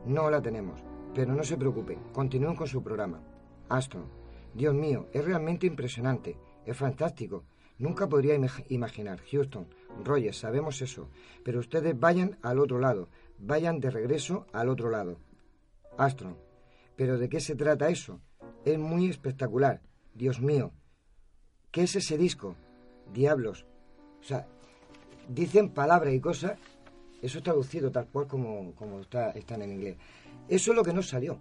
no la tenemos, pero no se preocupe, continúen con su programa. Astron, Dios mío, es realmente impresionante, es fantástico. Nunca podría imag- imaginar, Houston, Rogers, sabemos eso, pero ustedes vayan al otro lado, vayan de regreso al otro lado. Astron, ¿pero de qué se trata eso? Es muy espectacular, Dios mío. ¿Qué es ese disco? Diablos. O sea, dicen palabras y cosas, eso es traducido tal cual como, como está, están en inglés. Eso es lo que no salió,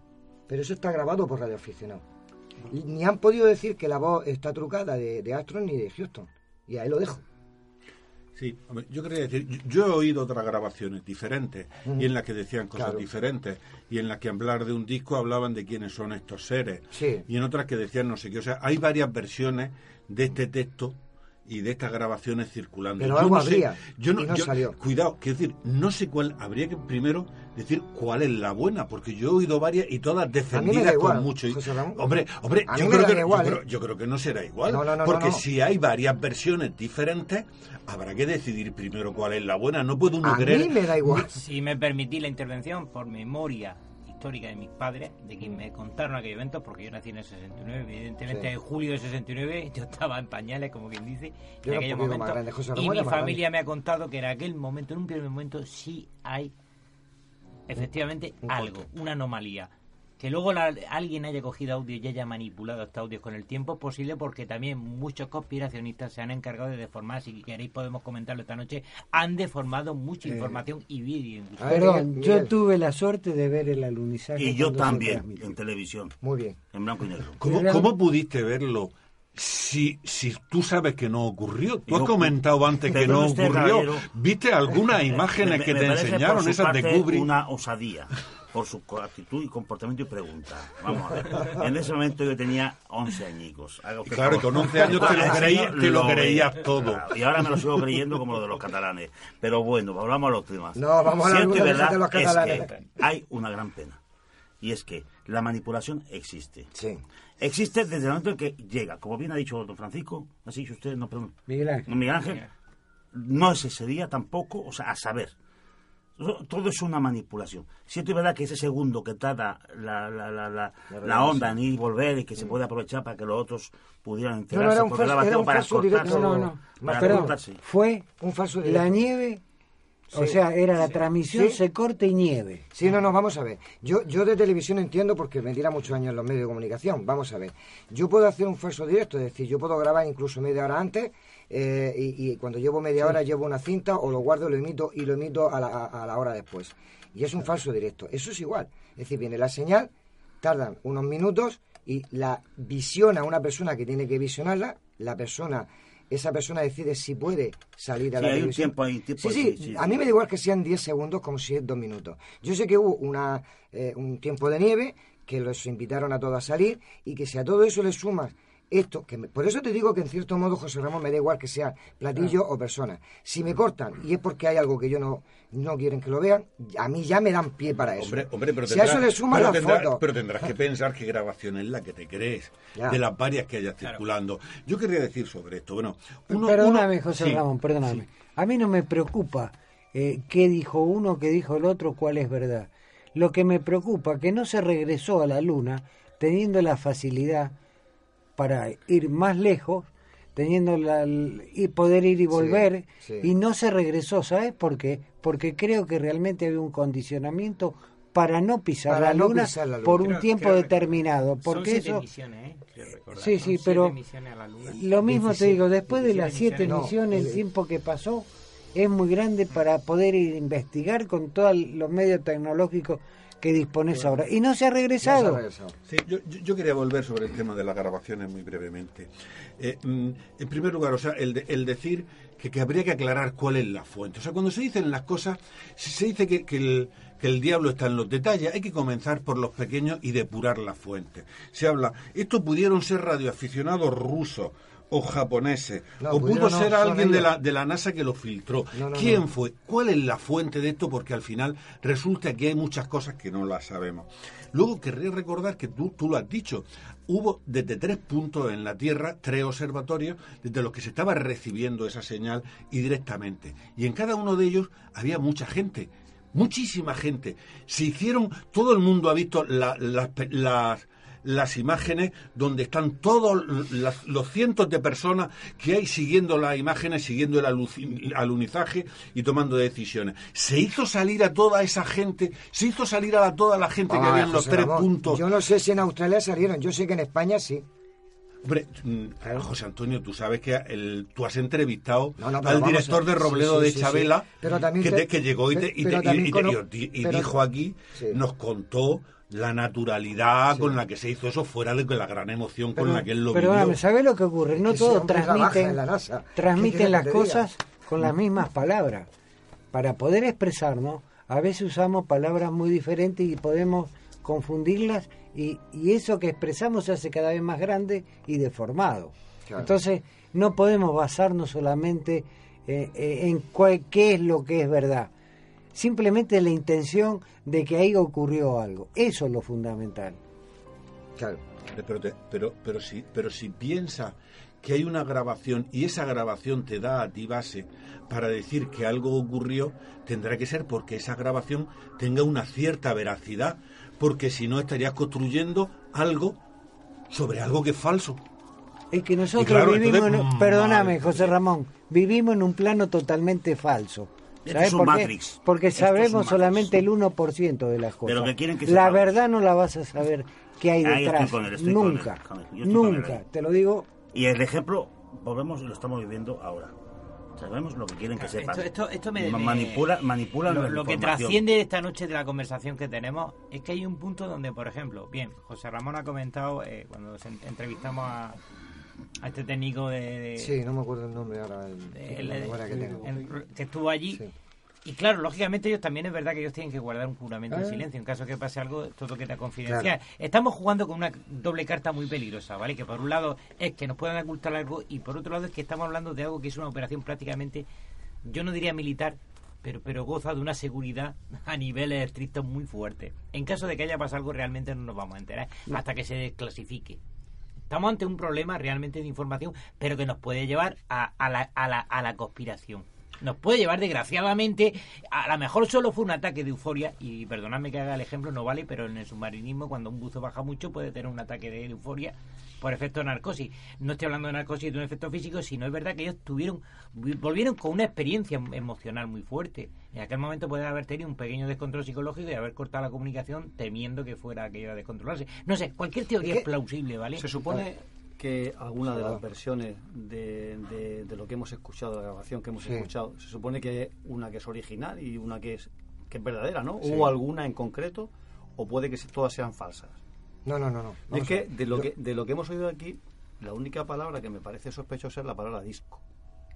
pero eso está grabado por radioaficionados. Ni han podido decir que la voz está trucada de, de Astron ni de Houston. Y ahí lo dejo. Sí, yo quería decir, yo, yo he oído otras grabaciones diferentes y en las que decían cosas Claro. diferentes y en las que hablar de un disco hablaban de quiénes son estos seres Sí. y en otras que decían no sé qué. O sea, hay varias versiones de este texto y de estas grabaciones circulando. Pero Yo algo no sé- habría, yo no, y no yo- salió. Cuidado, quiero decir, no sé cuál, habría que primero decir cuál es la buena, porque yo he oído varias y todas defendidas con mucho. Hombre, hombre, yo creo, que, igual, yo, ¿eh? creo, yo creo que no será igual, No, no, no, porque no, no. si hay varias versiones diferentes, habrá que decidir primero cuál es la buena. No puede uno A querer. mí me da igual. Si me permitís la intervención por memoria histórica de mis padres, de quien me contaron aquellos eventos, porque yo nací en el 69, evidentemente Sí. en julio del 69, yo estaba en pañales, como quien dice, Yo en grande, José y mi familia me ha contado que en aquel momento, en un primer momento, sí hay efectivamente un algo, una anomalía. Que luego la- alguien haya cogido audio y haya manipulado estos audios con el tiempo es posible porque también muchos conspiracionistas se han encargado de deformar, si queréis podemos comentarlo esta noche, han deformado mucha Eh, información y vídeo. Perdón, yo tuve la suerte de ver el alunizaje. Y yo también, en televisión. Muy bien. En blanco y negro. ¿Cómo, Era- cómo pudiste verlo si, si tú sabes que no ocurrió, tú has comentado antes que no usted, ocurrió, caballero, ¿viste algunas imágenes me- que me te enseñaron, por su esas de Kubrick? una osadía por su actitud y comportamiento y pregunta. Vamos a ver. En ese momento yo tenía 11 añicos. Claro, con 11 años te lo creí- te lo creías todo. Claro, y ahora me lo sigo creyendo como lo de los catalanes. Pero bueno, volvamos a los temas. No, vamos a Cierto vez verdad de los es catalanes. que hay una gran pena. Y es que la manipulación existe. Sí. Existe desde el momento en que llega. Como bien ha dicho don Francisco, así que usted, no, perdón. Miguel Ángel. No, Miguel Ángel, no es ese día tampoco, o sea, a saber. Todo- es una manipulación. Cierto y verdad que ese segundo que tarda la, la, la, la, La la onda en ir y volver y que se puede aprovechar para que los otros pudieran No, enterarse no, era un porque falso- daba era un para falso directo. cortarse. No, no, no. Para Perdón, cortarse. fue Un falso la nieve, o Sí. sea, era la transmisión, Sí. se corta y nieve. Sí, no, no, vamos a ver. Yo, yo de televisión entiendo porque me tira muchos años en los medios de comunicación. Vamos a ver. Yo puedo hacer un falso directo, es decir, yo puedo grabar incluso media hora antes eh, y, y cuando llevo media hora llevo una cinta o lo guardo, lo emito y lo emito a la, a- a la hora después. Y es un falso directo. Eso es igual. Es decir, viene la señal, tardan unos minutos y la visiona una persona que tiene que visionarla, la persona... Esa persona decide si puede salir a Sí, la hay un tiempo, hay un tiempo, Sí, sí, sí, sí, a mí me da igual que sean 10 segundos como si es dos minutos. Yo sé que hubo una, eh, un tiempo de nieve, que los invitaron a todos a salir, y que si a todo eso le sumas esto, que me- por eso te digo que en cierto modo, José Ramón, me da igual que sea platillo o persona. Si me cortan y es porque hay algo que yo no, no quieren que lo vean, a mí ya me dan pie para eso. Hombre, hombre, pero si tendrás, a eso le sumas pero las tendrás- fotos. pero tendrás que pensar qué grabación es la que te crees, Ya. de las varias que hayas circulando. Yo querría decir sobre esto, bueno, uno- perdóname, uno- José sí, Ramón, perdóname. A mí no me preocupa eh, qué dijo uno, qué dijo el otro, cuál es verdad. Lo que me preocupa que no se regresó a la luna teniendo la facilidad para ir más lejos, teniendo la, y poder ir y volver, sí. y no se regresó, ¿sabes por qué? Porque creo que realmente había un condicionamiento para no pisar, Para la, no luna pisar la luna. por un Creo- tiempo determinado. Son Porque siete eso... misiones, ¿eh? Recordar. Sí, sí, pero misiones a la Luna. lo mismo te 16, digo, después de las 17 siete misiones. misiones, el tiempo que pasó es muy grande para poder ir a investigar con todos los medios tecnológicos que dispones ahora. Y no se ha regresado. Sí, yo, yo- quería volver sobre el tema de las grabaciones muy brevemente. Eh, mm, en primer lugar, o sea, el, de- el decir que, que habría que aclarar cuál es la fuente. O sea, cuando se dicen las cosas, si se dice que, que el, que el diablo está en los detalles, hay que comenzar por los pequeños y depurar la fuente. Se habla, esto pudieron ser radioaficionados rusos o japoneses, No, o pudo no, ser alguien de la, de la NASA que lo filtró. No, ¿Quién fue? ¿Cuál es la fuente de esto? Porque al final resulta que hay muchas cosas que no las sabemos. Luego querría recordar que tú, tú lo has dicho. Hubo desde tres puntos en la Tierra, tres observatorios, desde los que se estaba recibiendo esa señal y directamente. Y en cada uno de ellos había mucha gente, muchísima gente. Se hicieron, todo el mundo ha visto la- las las imágenes donde están todos los cientos de personas que hay siguiendo las imágenes, siguiendo el alunizaje y tomando decisiones. Se hizo salir a toda esa gente, se hizo salir a toda la gente que había en los José tres Ramón, puntos. Yo no sé si en Australia salieron, yo sé que en España sí. Hombre, mm, José Antonio, tú sabes que el- tú has entrevistado No, no, pero al director a- de Robledo sí, sí, de sí, sí. Chabela, Pero que, te- que llegó y, te- y, te- dijo aquí, nos contó la naturalidad con la que se hizo eso, fuera de la gran emoción con Pero- la que él lo Perdóname, vivió. ¿sabes lo que ocurre? No todos transmiten, en la NASA. ¿Qué transmiten quieres las cosas con las mismas palabras. Para poder expresarnos, a veces usamos palabras muy diferentes y podemos confundirlas y, y eso que expresamos se hace cada vez más grande y deformado. Claro. Entonces, no podemos basarnos solamente eh, eh, en cuál- qué es lo que es verdad. Simplemente la intención de que ahí ocurrió algo. Eso es lo fundamental. Claro. Pero, te- pero, pero, si, pero si piensa que hay una grabación y esa grabación te da a ti base para decir que algo ocurrió, tendrá que ser porque esa grabación tenga una cierta veracidad, porque si no estarías construyendo algo sobre algo que es falso. Es que nosotros claro, vivimos, entonces, en un- perdóname. José Ramón, vivimos en un plano totalmente falso. ¿Sabes por qué? Matrix. Porque Matrix. solamente el 1% de las cosas. Pero que quieren que la verdad no la vas a saber qué hay Ahí estoy detrás. con él, estoy con él, Nunca, con él. Yo estoy con él nunca. Te lo digo, Y el ejemplo, volvemos y lo estamos viviendo ahora. Sabemos lo que quieren que sepan. Esto, esto, esto me, Ma- me- manipula, manipulan lo, lo que trasciende esta noche de la conversación que tenemos es que hay un punto donde, por ejemplo, bien, José Ramón ha comentado eh, cuando entrevistamos a, a este técnico de, de- Sí, no me acuerdo el nombre ahora. el- el- que tengo. que estuvo allí. Y claro, lógicamente ellos también es verdad que ellos tienen que guardar un juramento de Ah. silencio. En caso que pase algo, todo queda confidencial. Estamos jugando con una doble carta muy peligrosa, ¿vale? Que por un lado es que nos puedan ocultar algo y por otro lado es que estamos hablando de algo que es una operación prácticamente, yo no diría militar, pero, pero goza de una seguridad a niveles estrictos muy fuerte. En caso de que haya pasado algo, realmente no nos vamos a enterar hasta que se desclasifique. Estamos ante un problema realmente de información, pero que nos puede llevar a, a la, a, la, a la conspiración. Nos puede llevar, desgraciadamente, a lo mejor solo fue un ataque de euforia, y perdonadme que haga el ejemplo, no vale, pero en el submarinismo, cuando un buzo baja mucho, puede tener un ataque de euforia por efecto de narcosis. No estoy hablando de narcosis de un efecto físico, sino es verdad que ellos tuvieron, volvieron con una experiencia emocional muy fuerte. En aquel momento puede haber tenido un pequeño descontrol psicológico y haber cortado la comunicación temiendo que fuera aquello a descontrolarse. No sé, cualquier teoría es, plausible, ¿vale? Se supone que alguna de las versiones de, de- de lo que hemos escuchado, de la grabación que hemos Sí. escuchado, se supone que hay una que es original y una que es, que es verdadera, ¿no? Sí. ¿Hubo alguna en concreto o puede que todas sean falsas? No, no, no. no. Es que de lo, Yo- que de lo que hemos oído aquí, la única palabra que me parece sospechosa es la palabra disco.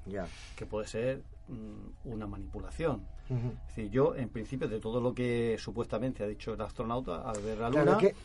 Ya. Que puede ser mm, una manipulación. Ujú. Es decir, yo, en principio, de todo lo que supuestamente ha dicho el astronauta al ver la Luna, es que-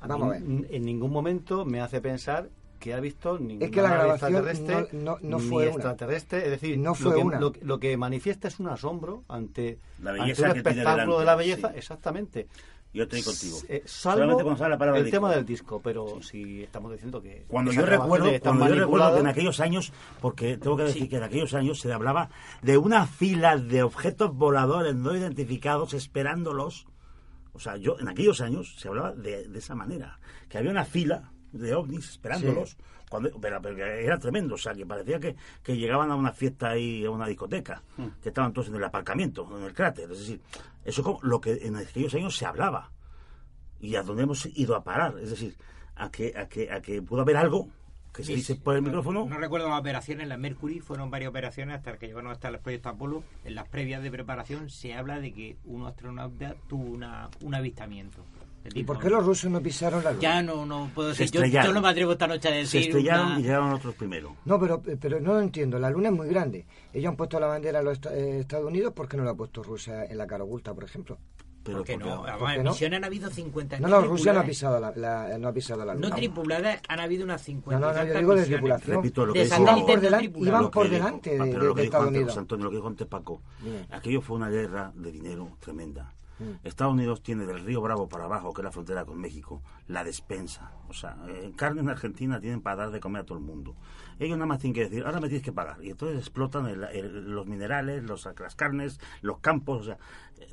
a vamos mí a ver. n- en ningún momento me hace pensar que ha visto ninguna Es que la grabación extraterrestre, no- no- no ni fue una. extraterrestre, es decir, No lo fue que, una. Lo, lo que manifiesta es un asombro ante, La ante un que espectáculo delante, de la belleza, sí. exactamente. Yo estoy contigo. Eh, Solamente salvo cuando sale la palabra el disco. tema del disco, pero si estamos diciendo que Cuando yo recuerdo, cuando yo recuerdo que en aquellos años, porque tengo que decir que en aquellos años se hablaba de una fila de objetos voladores no identificados esperándolos. O sea, yo en aquellos años se hablaba de, de esa manera, que había una fila de ovnis esperándolos. Cuando, pero, era tremendo, o sea, que parecía que, que llegaban a una fiesta ahí, a una discoteca, que estaban todos en el aparcamiento, en el cráter. Es decir, eso es como lo que en aquellos años se hablaba y a dónde hemos ido a parar. Es decir, a que, a que, a que pudo haber algo que se Sí, dice por el No- micrófono. No recuerdo las operaciones, la Mercury fueron varias operaciones hasta que llegaron hasta el proyecto Apolo. En las previas de preparación se habla de que un astronauta tuvo una, un avistamiento. ¿Y por qué los rusos no pisaron la luna? Ya no, no puedo Se decir. Yo, no me atrevo esta noche a se decir. estrellaron una- y llegaron otros primero. No, pero, pero no lo entiendo. La luna es muy grande. Ellos han puesto la bandera de los eh, Estados Unidos. ¿Por qué no la ha puesto Rusia en la cara oculta, por ejemplo? Pero ¿Por qué no? ¿por Además, qué en no? misiones han habido 50 No, no, Rusia no ha pisado la, la- no ha pisado la luna. No tripuladas, han habido unas 50. No, no, no, yo digo de tripulación. Repito lo que De dijo- por tripulados. iban por delante de- pero de- lo que de Estados antes Unidos. Antonio, lo que dijo antes Paco, Bien. aquello fue una guerra de dinero tremenda. Mm. Estados Unidos tiene del río Bravo para abajo, que es la frontera con México, la despensa. O sea, eh, carne en Argentina tienen para dar de comer a todo el mundo. Ellos nada más tienen que decir, ahora me tienes que pagar. Y entonces explotan el- los minerales, las carnes, los campos. O sea,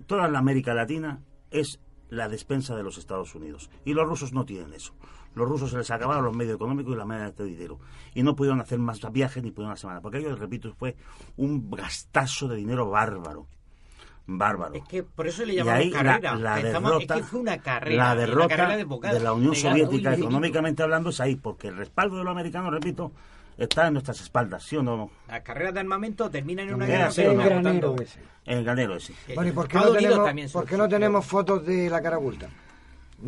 toda la América Latina es la despensa de los Estados Unidos. Y los rusos no tienen eso. Los rusos se les acabaron los medios económicos y la manera de este dinero. Y no pudieron hacer más viajes ni pudieron hacer nada. Porque ellos, repito, fue un gastazo de dinero bárbaro. Bárbaro. Es que por eso le llamamos la, carrera. la que estamos- derrota, es que fue una carrera. la derrota carrera de, la Unión Soviética, uy, uy, uy. económicamente hablando, es ahí, porque el respaldo de los americanos, repito, está en nuestras espaldas, ¿sí o no? Las carreras de armamento terminan en una guerra. ¿no? por tanto- En el granero ese. Bueno, ¿y por qué, no tenemos, también por su- qué no su- tenemos fotos de la cara oculta?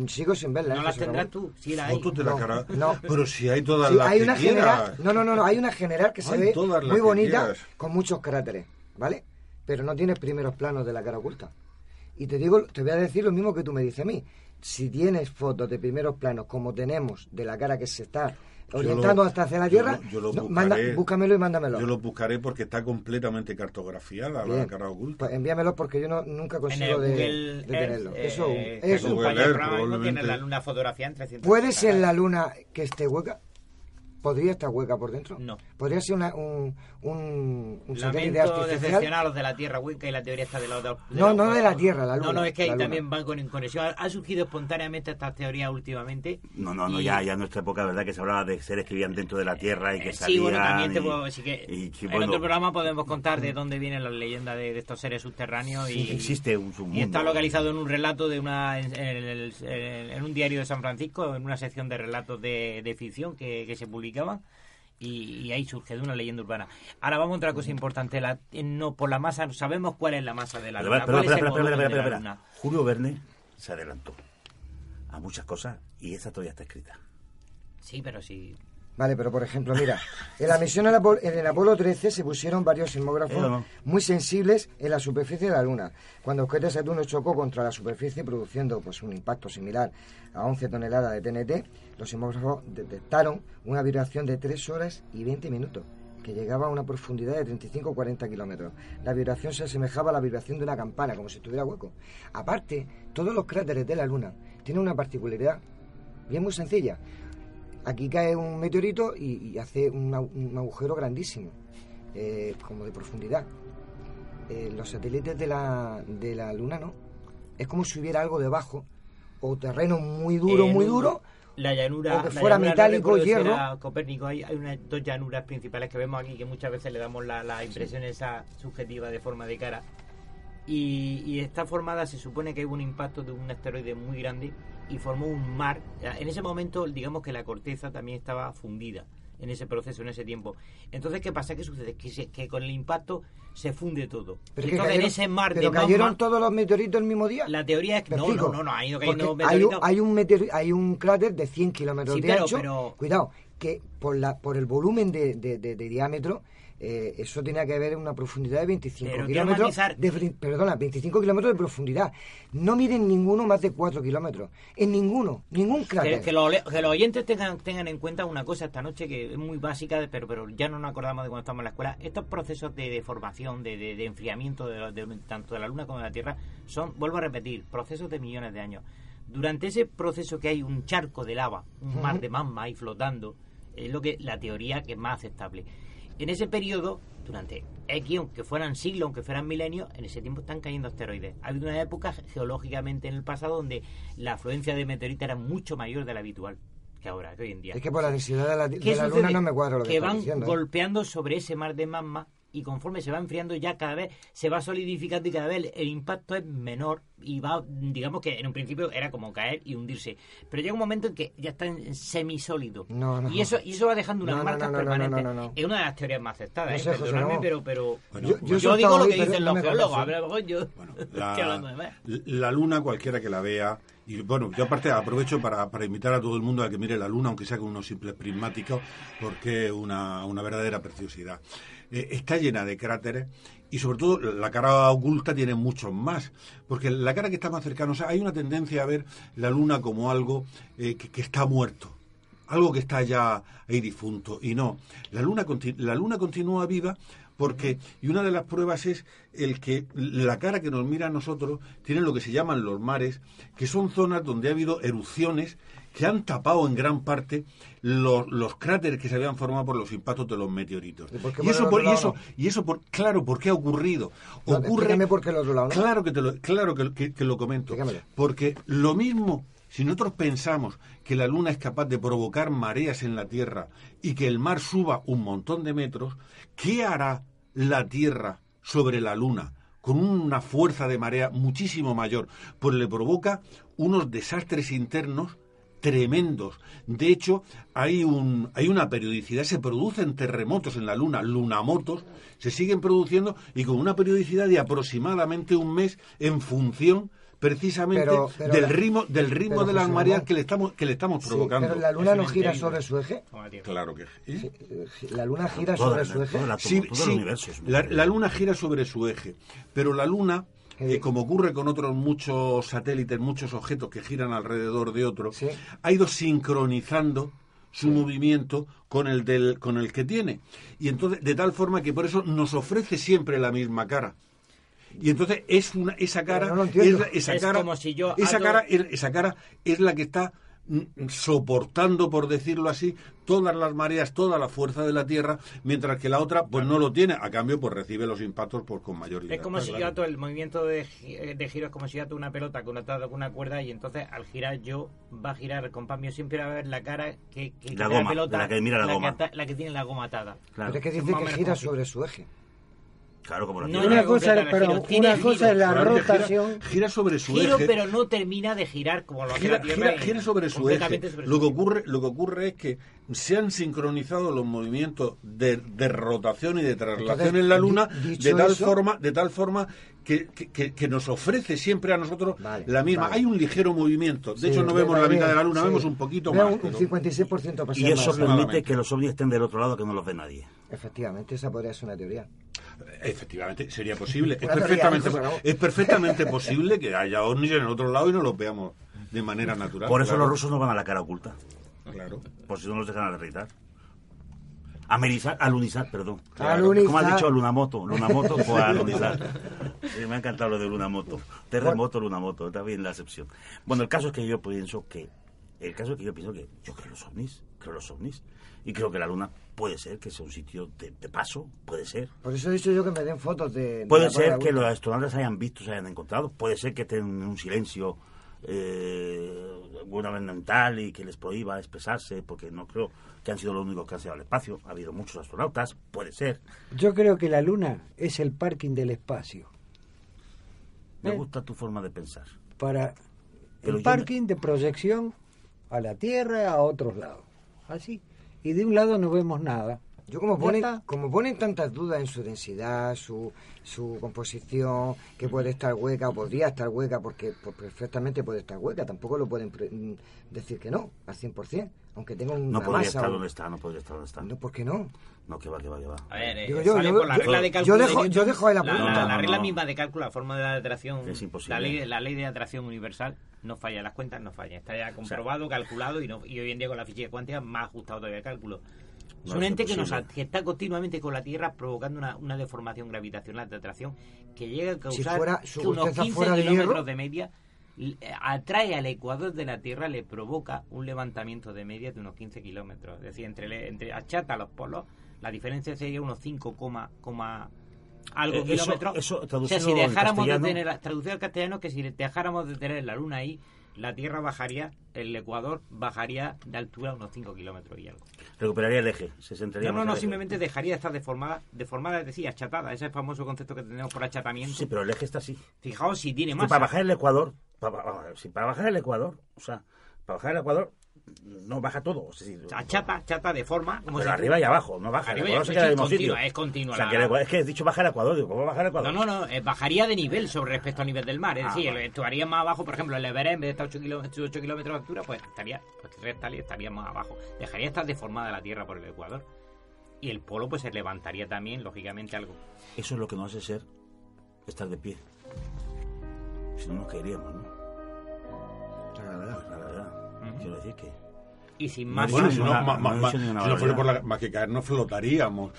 Sigo sin verla. No ¿eh, las tendrás tú, si la hay. Fotos de la No, cara. no. Pero si hay todas Sí, las hay que una general, no, no, no, no, hay una general que se Hay ve muy bonita quieras. con muchos cráteres, ¿vale? Pero no tienes primeros planos de la cara oculta. Y te digo, te voy a decir lo mismo que tú me dices a mí. Si tienes fotos de primeros planos como tenemos de la cara que se está orientando lo- hasta hacia la yo Tierra, lo- yo lo no, buscaré. manda, búscamelo y mándamelo. Yo lo buscaré porque está completamente cartografiada la cara oculta. Pues envíamelo porque yo no, nunca consigo de, tenerlo. Eso, eh, eso. Google Earth, probablemente. tiene la- una fotografía en 300 ¿Puede ser la luna que esté hueca? ¿Podría estar hueca por dentro? No. ¿Podría ser una- un, un, un satélite artificial? decepcionar a los de la Tierra hueca y la teoría está de la otra. de No, la- no de la Tierra, la Luna. No, no, es que ahí también van con conexión. Ha, ha surgido espontáneamente estas teorías últimamente. No, no, no, Y- ya, ya en nuestra época, ¿verdad? Que se hablaba de seres que vivían dentro de la Tierra y que Sí, salían. bueno, también te y- puedo decir que y en bueno, otro programa podemos contar de dónde vienen las leyendas de, de estos seres subterráneos sí, y existe un submundo. y está localizado en un relato de una en, en el- en- en un diario de San Francisco, en una sección de relatos de, de ficción que, que se Y, y ahí surge de una leyenda urbana. Ahora vamos a otra cosa importante. La, eh, no por la masa, sabemos cuál es la masa de la Pero, luna. pero, espera, espera, espera, luna. Julio Verne se adelantó a muchas cosas y esa todavía está escrita. Sí, pero sí. Vale, pero por ejemplo, mira, en la misión al Apolo- en el Apolo 13 se pusieron varios sismógrafos muy sensibles en la superficie de la Luna. Cuando el cohete Saturno chocó contra la superficie produciendo pues un impacto similar a 11 toneladas de TNT, los sismógrafos detectaron una vibración de 3 horas y 20 minutos que llegaba a una profundidad de 35 o 40 kilómetros. La vibración se asemejaba a la vibración de una campana, como si estuviera hueco. Aparte, todos los cráteres de la Luna tienen una particularidad bien muy sencilla. Aquí cae un meteorito y, y hace un, agujero grandísimo, eh, como de profundidad. Eh, los satélites de la, de la Luna no. Es como si hubiera algo debajo, o terreno muy duro, muy duro, La llanura. o que la fuera llanura, no metálico, si hierro. era Copérnico, hay, hay unas dos llanuras principales que vemos aquí que muchas veces le damos la, la impresión esa subjetiva de forma de cara. Y, y está formada, se supone que hubo un impacto de un asteroide muy grande y formó un mar. En ese momento, digamos que la corteza también estaba fundida en ese proceso, en ese tiempo. Entonces, ¿qué pasa? ¿Qué sucede? Que, se- que con el impacto se funde todo. Pero entonces, en ese mar pero de cayeron magma, todos los meteoritos el mismo día. la teoría es que ¿Me no, no, no, no, ido cayendo hay, un- meteoritos. hay un meteori- hay un cráter de 100 kilómetros Sí, de pero- ancho. pero- Cuidado, que por la por el volumen de, de- de- de diámetro, eh, eso tenía que haber una profundidad de 25 Pero quiero kilómetros. De, perdona, 25 kilómetros de profundidad. No miren ninguno más de 4 kilómetros. En ninguno, ningún cráter. Que, que los, que los oyentes tengan, tengan en cuenta una cosa esta noche que es muy básica, pero, pero ya no nos acordamos de cuando estamos en la escuela. Estos procesos de deformación, de, de, de enfriamiento de, de- tanto de la Luna como de la Tierra son, vuelvo a repetir, procesos de millones de años. Durante ese proceso que hay un charco de lava, un mar de magma ahí flotando, es lo que la teoría que es más aceptable. En ese periodo, durante X, aunque fueran siglos, aunque fueran milenios, en ese tiempo están cayendo asteroides. Ha habido una época geológicamente en el pasado donde la afluencia de meteoritos era mucho mayor de la habitual que ahora, que hoy en día. Es que por la densidad de la, luna no me cuadra lo que, que van diciendo. ¿eh? golpeando sobre ese mar de magma y conforme se va enfriando ya cada vez se va solidificando y cada vez el impacto es menor y va, digamos que en un principio era como caer y hundirse, pero llega un momento en que ya está en semisólido No, no. y eso y eso va dejando unas No, marcas no, no, no, permanentes. no, no, no. Es una de las teorías más aceptadas, No ¿eh? sé, José perdonadme, Ramón. pero pero Bueno, yo, yo- digo lo que dicen los geólogos, a lo mejor yo La, estoy hablando de más. la luna, cualquiera que la vea, y bueno, yo aparte aprovecho para, para invitar a todo el mundo a que mire la luna, aunque sea con unos simples prismáticos, porque es una, una verdadera preciosidad. Eh, está llena de cráteres y sobre todo la cara oculta tiene muchos más, porque la cara que está más cercana, o sea, hay una tendencia a ver la luna como algo eh, que, está muerto algo que está ya ahí difunto. Y no, la luna, la luna continúa viva porque, y una de las pruebas es el que la cara que nos mira a nosotros tiene lo que se llaman los mares, que son zonas donde ha habido erupciones que han tapado en gran parte los, los cráteres que se habían formado por los impactos de los meteoritos. ¿Y por qué Y por eso, por, otro y lado eso, no? y eso por, claro, ¿por qué ha ocurrido? No, Ocurre, explícame por qué el otro lado, ¿no? Claro que te lo, claro que, que- que lo comento. Porque lo mismo, si nosotros pensamos que la Luna es capaz de provocar mareas en la Tierra y que el mar suba un montón de metros, ¿qué hará la Tierra sobre la Luna? con una fuerza de marea muchísimo mayor, pues le provoca unos desastres internos tremendos. De hecho, hay, un, hay una periodicidad, se producen terremotos en la Luna, lunamotos, se siguen produciendo y con una periodicidad de aproximadamente un mes en función precisamente Pero- pero del ritmo del ritmo pero, de las mareas que le estamos que le estamos Sí, provocando. pero la luna no gira sobre su eje. Claro que Sí, La luna gira Toda sobre la- su eje. toda la- Sí, todo el sí, universo es la, la luna gira sobre su eje, pero la luna, eh, como ocurre con otros muchos satélites, muchos objetos que giran alrededor de otro, ha ido sincronizando su movimiento con el del con el que tiene. Y entonces de tal forma que por eso nos ofrece siempre la misma cara. Y entonces es una esa cara no es esa Es cara como si yo esa ato- cara es- esa cara es la que está soportando por decirlo así todas las mareas toda la fuerza de la tierra mientras que la otra pues no lo tiene a cambio pues recibe los impactos pues con mayor Es como si yo claro. ato el movimiento de, eh, de giro, es como si yo ato una pelota con una, con una cuerda y entonces al girar yo va a girar el compás mío siempre va a ver la cara que, que La goma, de la que mira la goma. ata- la que tiene la goma atada. Pero es que dice que gira sobre su eje. Claro, como la No, Tierra. una cosa, perdón, tiene una cosa es la Claro que gira- rotación. Gira, sobre su Giro, eje. pero no termina de girar como lo hace Gira, la Tierra. gira- sobre su eje. sobre Lo su que, ocurre, lo que ocurre es que se han sincronizado los movimientos de, de rotación y de traslación Entonces, en la Luna de tal eso- forma, de tal forma que, que- nos ofrece siempre a nosotros la misma. vale. Hay un ligero movimiento. De Sí, hecho, no vemos la mitad de la Luna, sí. vemos un poquito Veo más. Un, pero- 56% pasar Y eso más. permite que los ovnis estén del otro lado que no los ve nadie. Efectivamente, esa podría ser una teoría. Efectivamente, sería posible. Es teoría, perfectamente, es perfectamente posible que haya ovnis en el otro lado y no los veamos de manera natural. Por eso claro. los rusos no van a la cara oculta. Claro. Por si no los dejan aterrizar. Amerizar, alunizar, perdón. Alunizar. ¿Cómo has dicho? Lunamoto. Lunamoto o alunizar. Sí, me ha encantado lo de Lunamoto. Terremoto, Lunamoto. Está bien la excepción. Bueno, el caso es que yo pienso que... El caso es que yo pienso que yo creo en los ovnis. Creo en los ovnis. Y creo que la luna puede ser que sea un sitio de, de paso. Puede ser. Por eso he dicho yo que me den fotos de... de Puede ser que los astronautas hayan visto, se hayan encontrado. Puede ser que estén en un silencio eh, gubernamental y que les prohíba expresarse, porque no creo que han sido los únicos que han sido al espacio. Ha habido muchos astronautas, puede ser. Yo creo que la luna es el parking del espacio. Me ¿Eh? gusta tu forma de pensar. Para Pero el parking de proyección a la Tierra, a otros lados. Así. Y de un lado no vemos nada. Yo como ponen, como ponen tantas dudas en su densidad, su, su composición, que puede estar hueca o podría estar hueca, porque pues, perfectamente puede estar hueca, tampoco lo pueden pre- mm, decir que no, al 100%, aunque tenga una No podría masa. estar o- donde está, no podría estar donde está. No, ¿por qué no? No, que va, que va, que va. A ver, eh, Digo yo, sale yo- por la yo- regla de yo cálculo dejo- de yo Newton, dejo ahí la la, pregunta. la no, regla no. misma de cálculo, la forma de la atracción, Es imposible. La ley, la ley de atracción universal no falla, las cuentas no fallan. Está ya comprobado, calculado y, no, y hoy en día con la física cuántica más ajustado todavía el cálculo. Es un ente que, nos, que está continuamente con la Tierra provocando una, una deformación gravitacional de atracción que llega a causar fuera- su que unos corteza 15 fuera de kilómetros hierro. de media eh, atrae al ecuador de la Tierra, le provoca un levantamiento de media de unos 15 kilómetros. Es decir, entre, entre achata los polos, la diferencia sería unos 5, coma- coma algo Eh, eso- kilómetros. eso, o sea, traducido si dejáramos de tener, traducido al castellano, que si dejáramos de tener la Luna ahí, la Tierra bajaría, el Ecuador bajaría de altura unos 5 kilómetros y algo. Recuperaría el eje, se centraría No, no, el eje. simplemente dejaría de estar deformada, deformada, es decir, achatada, ese famoso concepto que tenemos por achatamiento. Sí, pero el eje está así. Fijaos si tiene Es más. para bajar el Ecuador, para, para- si para bajar el Ecuador, o sea, para bajar el Ecuador no baja todo. Es decir, Achata, chata de forma. Como pero si- arriba y abajo, no baja. Arriba el y Ecuador se abajo, queda en el es sitio. continua, es continua O sea, la- que el Ecuador- es que he dicho bajar el Ecuador, digo, ¿cómo bajar el Ecuador? No, no, no, eh, bajaría de nivel sobre respecto al nivel del mar. Es Ah, decir, vale. estaría más abajo, por ejemplo, el Everest, en vez de estar 8 kilómetros, 8 kilómetros de altura, pues estaría, pues estaría, estaría más abajo. Dejaría de estar deformada la Tierra por el Ecuador. Y el polo, pues se levantaría también, lógicamente, algo. Eso es lo que nos hace ser estar de pie. Si no nos caeríamos, ¿no? La verdad. La verdad. Quiero decir que... Y sin No más. Bueno, si no, ma- no ma- si no fuera por la, más que caernos flotaríamos.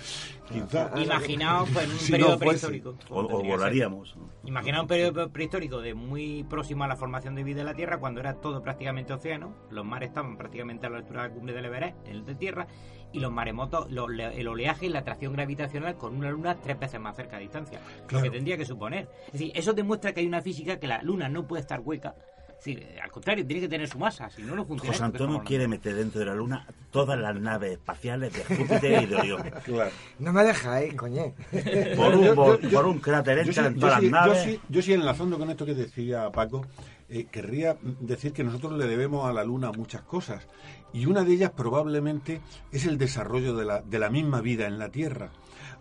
Quizá. Imaginaos pues, en un Si periodo no prehistórico. O, o volaríamos. Imaginaos un periodo prehistórico de muy próximo a la formación de vida en la Tierra, cuando era todo prácticamente océano, los mares estaban prácticamente a la altura de la cumbre del Everest, en el de tierra, y los maremotos, el oleaje y la atracción gravitacional con una luna tres veces más cerca de distancia. Lo que tendría que suponer. Es decir, eso demuestra que hay una física que la luna no puede estar hueca. Decir, al contrario, tiene que tener su masa, si no, no funciona. José Antonio quiere meter dentro de la Luna todas las naves espaciales de Júpiter y de Orión. Claro. No me dejáis, coñe. Por un, Yo- por, yo- por un cráter Yo sí, entran yo todas sí- las yo naves. sí- yo sí, enlazando con esto que decía Paco, eh, querría decir que nosotros le debemos a la Luna muchas cosas. Y una de ellas probablemente es el desarrollo de la, de la misma vida en la Tierra.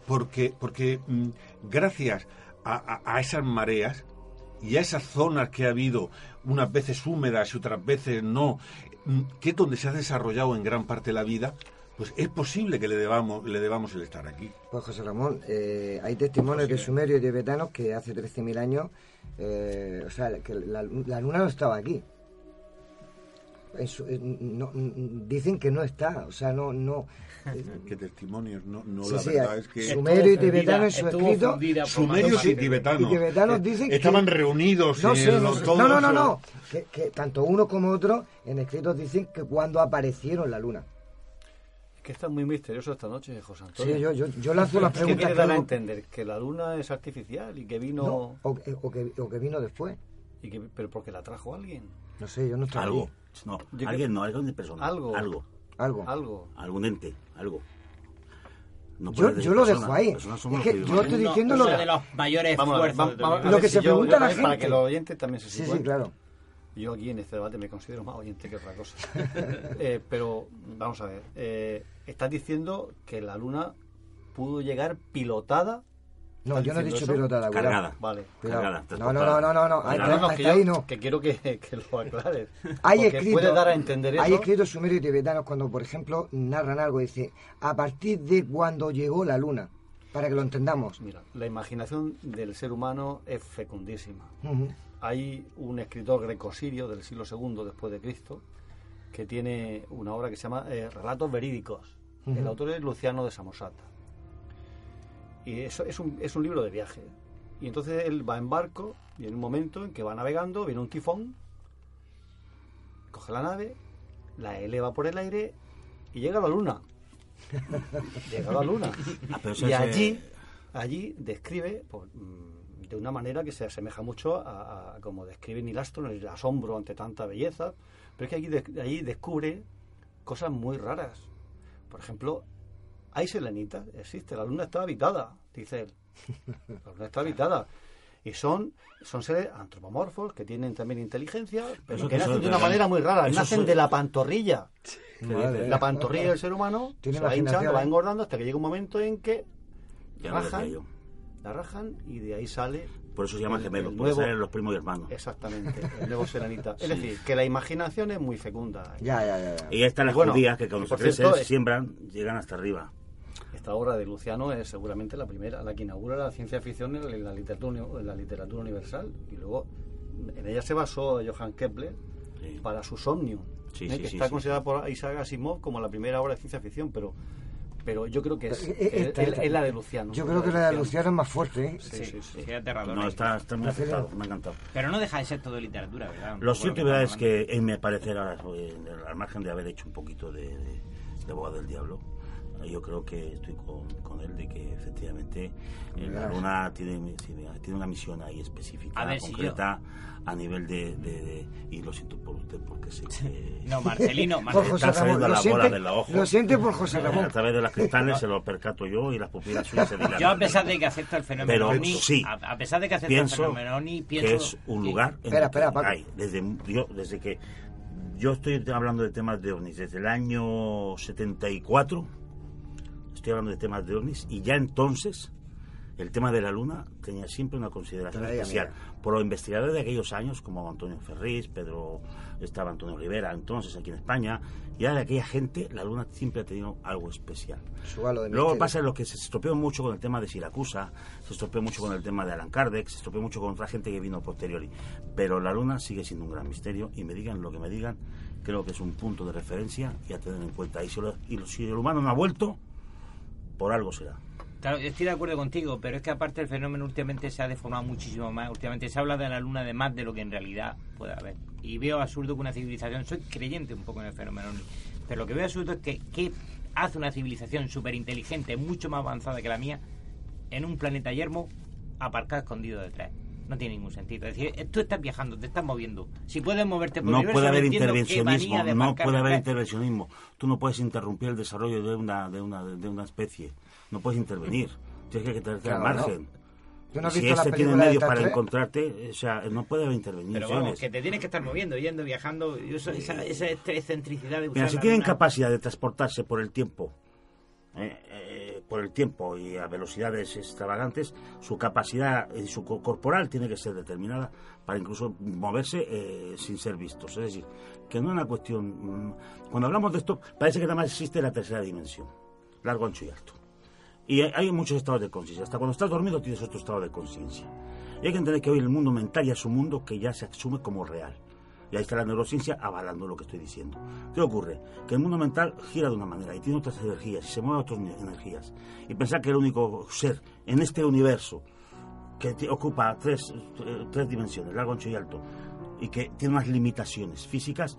Porque, porque mm, gracias a, a- a esas mareas y a esas zonas que ha habido, unas veces húmedas y otras veces no, mm, que es donde se ha desarrollado en gran parte la vida, pues es posible que le debamos, le debamos el estar aquí. Pues José Ramón, eh, hay testimonios de sumerios y tibetanos que hace 13.000 años, eh, o sea, que la, la luna no estaba aquí. En su- en- no- dicen que no está, o sea, no... no que testimonios, no, no Sí, la sí, verdad a- es que... Sumerio y tibetano en su escrito... Sumerios y tibetanos. Y tibetanos dicen que- Estaban reunidos No en sé, no, los- no, no, no, no. Que, que tanto uno como otro en escritos dicen que cuando aparecieron la luna. Es que está muy misterioso esta noche, José Antonio. Sí, yo, yo, yo lanzo las preguntas quiere que dar a entender que la luna es artificial y que vino... No, o, o que, o que vino después. y que, pero porque la trajo alguien. No sé, yo no estaba Algo. No, Yo alguien creo- no, algo de persona. Algo. Algo. Algo. Algo. Algún ente. Algo. No Yo, yo lo dejo ahí. Somos Es que yo estoy diciendo lo de los mayores Vamos ver, Lo que si se yo- pregunta la para- que los oyentes también se Sí, sí, claro. Yo aquí en este debate me considero más oyente que otra cosa. Eh, pero vamos a ver. eh, estás diciendo que la luna pudo llegar pilotada. No, ¿Estás yo no he dicho cuidado. Cargada. Vale. Cuidado. Cargada, No, no, no, no, no, no. Vale, Hasta, no, no, que hasta yo- ahí no. Que quiero que, que lo aclares. Hay puede dar a entender hay escritos sumerios y tibetanos cuando, por ejemplo, narran algo, dice, a partir de cuando llegó la luna, para que lo entendamos. Mira, la imaginación del ser humano es fecundísima. Hay un escritor greco-sirio del siglo II después de Cristo que tiene una obra que se llama eh, Relatos verídicos. El autor es Luciano de Samosata. Y eso es un, es un libro de viaje. Y entonces él va en barco y en un momento en que va navegando viene un tifón, coge la nave, la eleva por el aire y llega a la luna. llega a la luna. Ah, y es, eh, allí, allí describe por, mm, de una manera que se asemeja mucho a, a como describe Neil Armstrong, el asombro ante tanta belleza. Pero es que allí, de- allí descubre cosas muy raras. Por ejemplo, hay selenitas, existe, la luna está habitada, dice él. La luna está habitada. Y son, son seres antropomorfos que tienen también inteligencia, pero Eso que nacen de una manera muy rara. eso Nacen son- de la pantorrilla. Madre. La pantorrilla del ser humano Tiene se va hinchando, va ¿eh? engordando hasta que llega un momento en que Ya rajan, yo. la rajan y de ahí sale Por eso se llaman el- gemelos, nuevo- salen los primos y hermanos. Exactamente, el nuevo serenita. Sí. Es decir, que la imaginación es muy fecunda. Ya, ya, ya. ya. Y ahí están las bueno, judías que cuando por se crecen, eh, siembran, llegan hasta arriba. Esta obra de Luciano es seguramente la primera, la que inaugura la ciencia ficción en la, literatura, en la literatura universal. Y luego en ella se basó Johann Kepler para su Somnium, Sí, ¿eh? sí, que sí, está sí. considerada por Isaac Asimov como la primera obra de ciencia ficción, pero pero yo creo que es, Eh, eh, es- esta, es- esta. es la de Luciano. Yo creo que la de Luciano es más fuerte, ¿eh? Sí, sí, sí. Sí, aterrador. No, está, está muy acertado, me ha encantado. Pero no deja de ser todo literatura, ¿verdad? Un Lo cierto y que verdad es que, en mi parecer, ahora, eh, al margen de haber hecho un poquito de, de, de abogado del diablo, eh, yo creo que estoy con, con él de que efectivamente eh, la luna tiene, tiene una misión ahí específica, A ver si concreta, a nivel de, de- de- Y lo siento por usted porque sé que... No, Marcelino, Por Marcelino. José Están saliendo Ramón, lo las bolas siente, de los ojos. lo siente por José Ramón. A través de las cristales se lo percato yo y las pupilas suyas se dilatan. Yo a pesar de que acepto el fenómeno Pero OVNI, sí, a, a pesar de que acepto pienso el fenómeno OVNI, pienso que es un que- lugar en Espera, espera, que Paco. hay, desde, yo, desde que yo estoy hablando de temas de ovnis desde el año 74 estoy hablando de temas de ovnis y ya entonces el tema de la luna tenía siempre una consideración especial mira. por los investigadores de aquellos años como Antonio Ferris, Pedro estaba Antonio Rivera entonces aquí en España ya de aquella gente la luna siempre ha tenido algo especial de Luego pasa lo que se estropeó mucho con el tema de Siracusa, se estropeó mucho con el tema de Alan Kardec, se estropeó mucho con otra gente que vino posteriori. Pero la luna sigue siendo un gran misterio y me digan lo que me digan, creo que es un punto de referencia y a tener en cuenta. Y si, lo- y si el humano no ha vuelto, por algo será. Claro, yo estoy de acuerdo contigo, pero es que aparte el fenómeno últimamente se ha deformado muchísimo más. Últimamente se habla de la luna de más de lo que en realidad puede haber. Y veo absurdo que una civilización, soy creyente un poco en el fenómeno, pero lo que veo absurdo es que ¿qué hace una civilización súper inteligente, mucho más avanzada que la mía, en un planeta yermo, aparcado escondido detrás. No tiene ningún sentido. Es decir, eh, tú estás viajando, te estás moviendo. Si puedes moverte por el No universo, puede haber intervencionismo, no puede haber intervencionismo. Tú no puedes interrumpir el desarrollo de una, de una, de una especie. No puedes intervenir. Tienes que quedarte al Claro, margen. ¿Tú no has si visto este tiene medios para encontrarte, o sea, no puede haber Pero vamos, intervenciones. que te tienes que estar moviendo, yendo, viajando. Yo soy- esa, esa excentricidad de usar Mira, si tienen luna- capacidad de transportarse por el tiempo, eh, eh, por el tiempo y a velocidades extravagantes, su capacidad y su co- corporal tiene que ser determinada para incluso moverse eh, sin ser vistos. Es decir, que no es una cuestión. mm, Cuando hablamos de esto, parece que nada más existe la tercera dimensión, largo, ancho y alto. Y hay muchos estados de conciencia. Hasta cuando estás dormido tienes otro estado de conciencia. Y hay que entender que hoy el mundo mental ya es un mundo que ya se asume como real. Y ahí está la neurociencia avalando lo que estoy diciendo. ¿Qué ocurre? Que el mundo mental gira de una manera y tiene otras energías y se mueve a otras ne- energías. Y pensar que el único ser en este universo que ocupa tres, eh, tres dimensiones, largo, ancho y alto, y que tiene unas limitaciones físicas,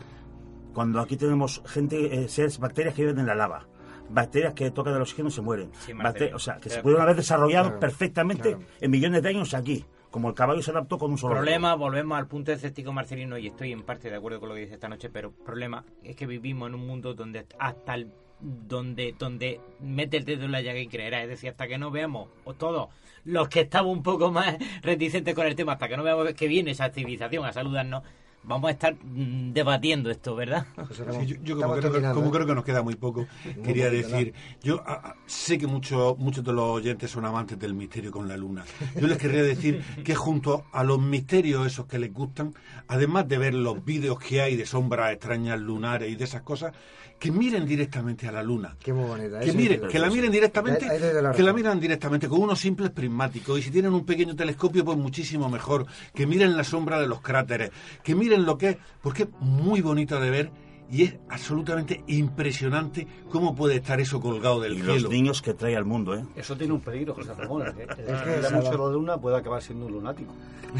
cuando aquí tenemos gente, eh, seres, bacterias que viven en la lava, bacterias que tocan el oxígeno y se mueren, Sí, o sea, que se pudieron haber desarrollado Claro, perfectamente claro. en millones de años aquí, como el caballo se adaptó con un solo Problema, volvemos al punto escéptico Marcelino y estoy en parte de acuerdo con lo que dice esta noche, pero problema es que vivimos en un mundo donde hasta el donde, donde mete el dedo en la llaga y creerá. Es decir, hasta que no veamos, o todos los que estamos un poco más reticentes con el tema, hasta que no veamos que viene esa civilización a saludarnos, vamos a estar mm, debatiendo esto, ¿verdad? Sí, yo, yo como, creo, que- como creo que nos queda muy poco, quería decir, yo ah, sé que muchos muchos de los oyentes son amantes del misterio con la luna. Yo les querría decir que junto a los misterios esos que les gustan, además de ver los vídeos que hay de sombras extrañas lunares y de esas cosas, que miren directamente a la luna. Qué muy bonita. Que miren, que la miren directamente, la que la miran directamente con unos simples prismáticos y si tienen un pequeño telescopio pues muchísimo mejor, que miren la sombra de los cráteres, que miren lo que es, porque es muy bonito de ver y es absolutamente impresionante cómo puede estar eso colgado del Y cielo. los niños que trae al mundo, ¿eh? Eso tiene un peligro, José Ramón. ¿eh? El que Es que mucho la luna puede acabar siendo un lunático.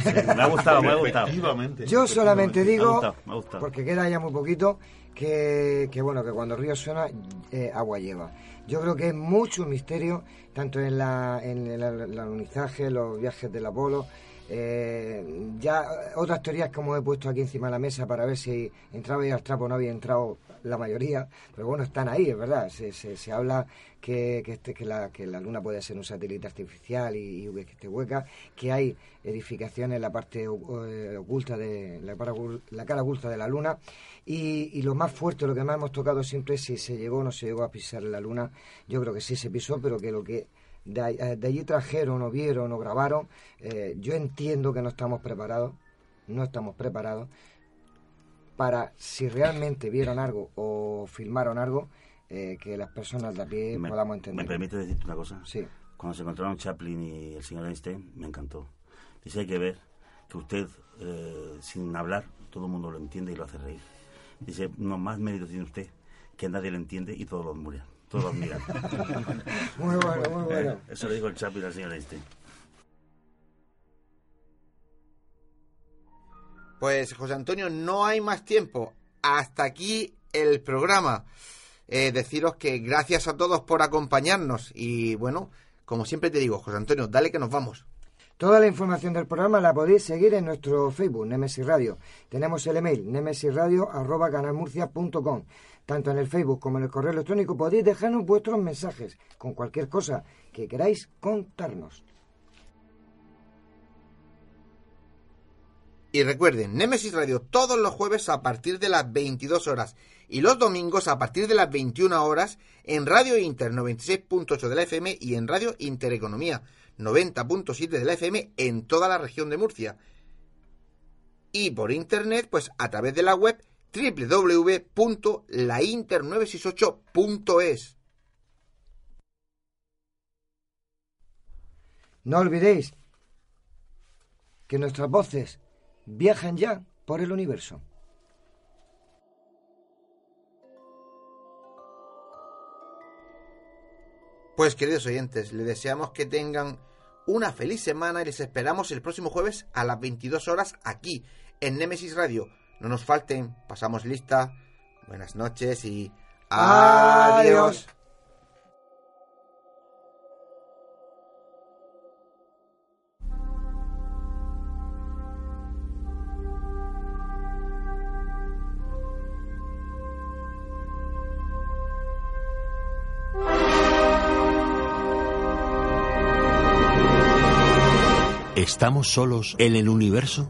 me ha gustado, me ha gustado. Efectivamente. Yo solamente Me ha digo, gustado, me ha gustado. porque queda ya muy poquito, que, que bueno, que cuando el río suena, eh, agua lleva. Yo creo que es mucho misterio, tanto en, la, en el, el alunizaje, los viajes del Apolo, eh, ya otras teorías como he puesto aquí encima de la mesa para ver si entraba ahí al trapo no había entrado la mayoría, pero bueno, están ahí, es verdad. Se, se, se habla que, que, este, que, la, que la Luna puede ser un satélite artificial y, y que esté hueca, que hay edificaciones en la parte eh, oculta de la, la cara oculta de la Luna y, y lo más fuerte, lo que más hemos tocado siempre es si se llegó o no se llegó a pisar la Luna. Yo creo que sí se pisó, pero que lo que de, eh, de allí trajeron o vieron o grabaron, eh, yo entiendo que no estamos preparados, no estamos preparados para si realmente vieron algo o filmaron algo, eh, que las personas de a pie Me, podamos entender. ¿Me permite decirte una cosa? Sí. Cuando se encontraron Chaplin y el señor Einstein, me encantó. Dice, hay que ver que usted, eh, sin hablar, todo el mundo lo entiende y lo hace reír. Dice, no más mérito tiene usted, que nadie lo entiende y todos lo admiran. Todos lo. Muy bueno, muy bueno. Eh, eso le dijo el Chaplin al señor Einstein. Pues José Antonio, no hay más tiempo. Hasta aquí el programa. Eh, deciros que gracias a todos por acompañarnos y bueno, como siempre te digo, José Antonio, dale que nos vamos. Toda la información del programa la podéis seguir en nuestro Facebook, Nemesis Radio. Tenemos el email, nemesisradio.canalmurcia.com. Tanto en el Facebook como en el correo electrónico podéis dejarnos vuestros mensajes con cualquier cosa que queráis contarnos. Y recuerden, Nemesis Radio todos los jueves a partir de las 22 horas y los domingos a partir de las 21 horas en Radio Inter 96.8 de la FM y en Radio Intereconomía 90.7 de la FM en toda la región de Murcia. Y por internet, pues a través de la web www.lainter968.es. No olvidéis que nuestras voces viajan ya por el universo. Pues queridos oyentes, les deseamos que tengan una feliz semana y les esperamos el próximo jueves a las 22 horas aquí en Nemesis Radio. No nos falten, pasamos lista. Buenas noches y adiós. ¿Estamos solos en el universo?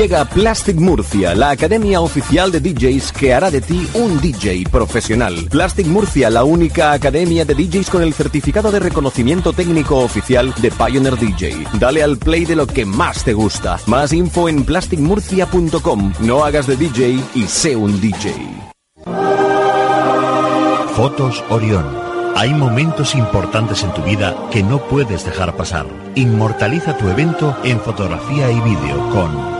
Llega Plastic Murcia, la academia oficial de DJs que hará de ti un DJ profesional. Plastic Murcia, la única academia de DJs con el certificado de reconocimiento técnico oficial de Pioneer DJ. Dale al play de lo que más te gusta. Más info en plasticmurcia.com. No hagas de DJ y sé un DJ. Fotos Orión. Hay momentos importantes en tu vida que no puedes dejar pasar. Inmortaliza tu evento en fotografía y vídeo con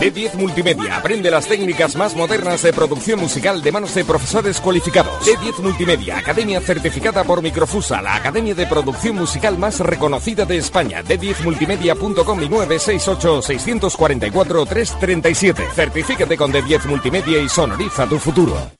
D10 Multimedia. Aprende las técnicas más modernas de producción musical de manos de profesores cualificados. D10 Multimedia, academia certificada por Microfusa, la academia de producción musical más reconocida de España. D10multimedia.com y 968-644-337. Certifícate con D10 Multimedia y sonoriza tu futuro.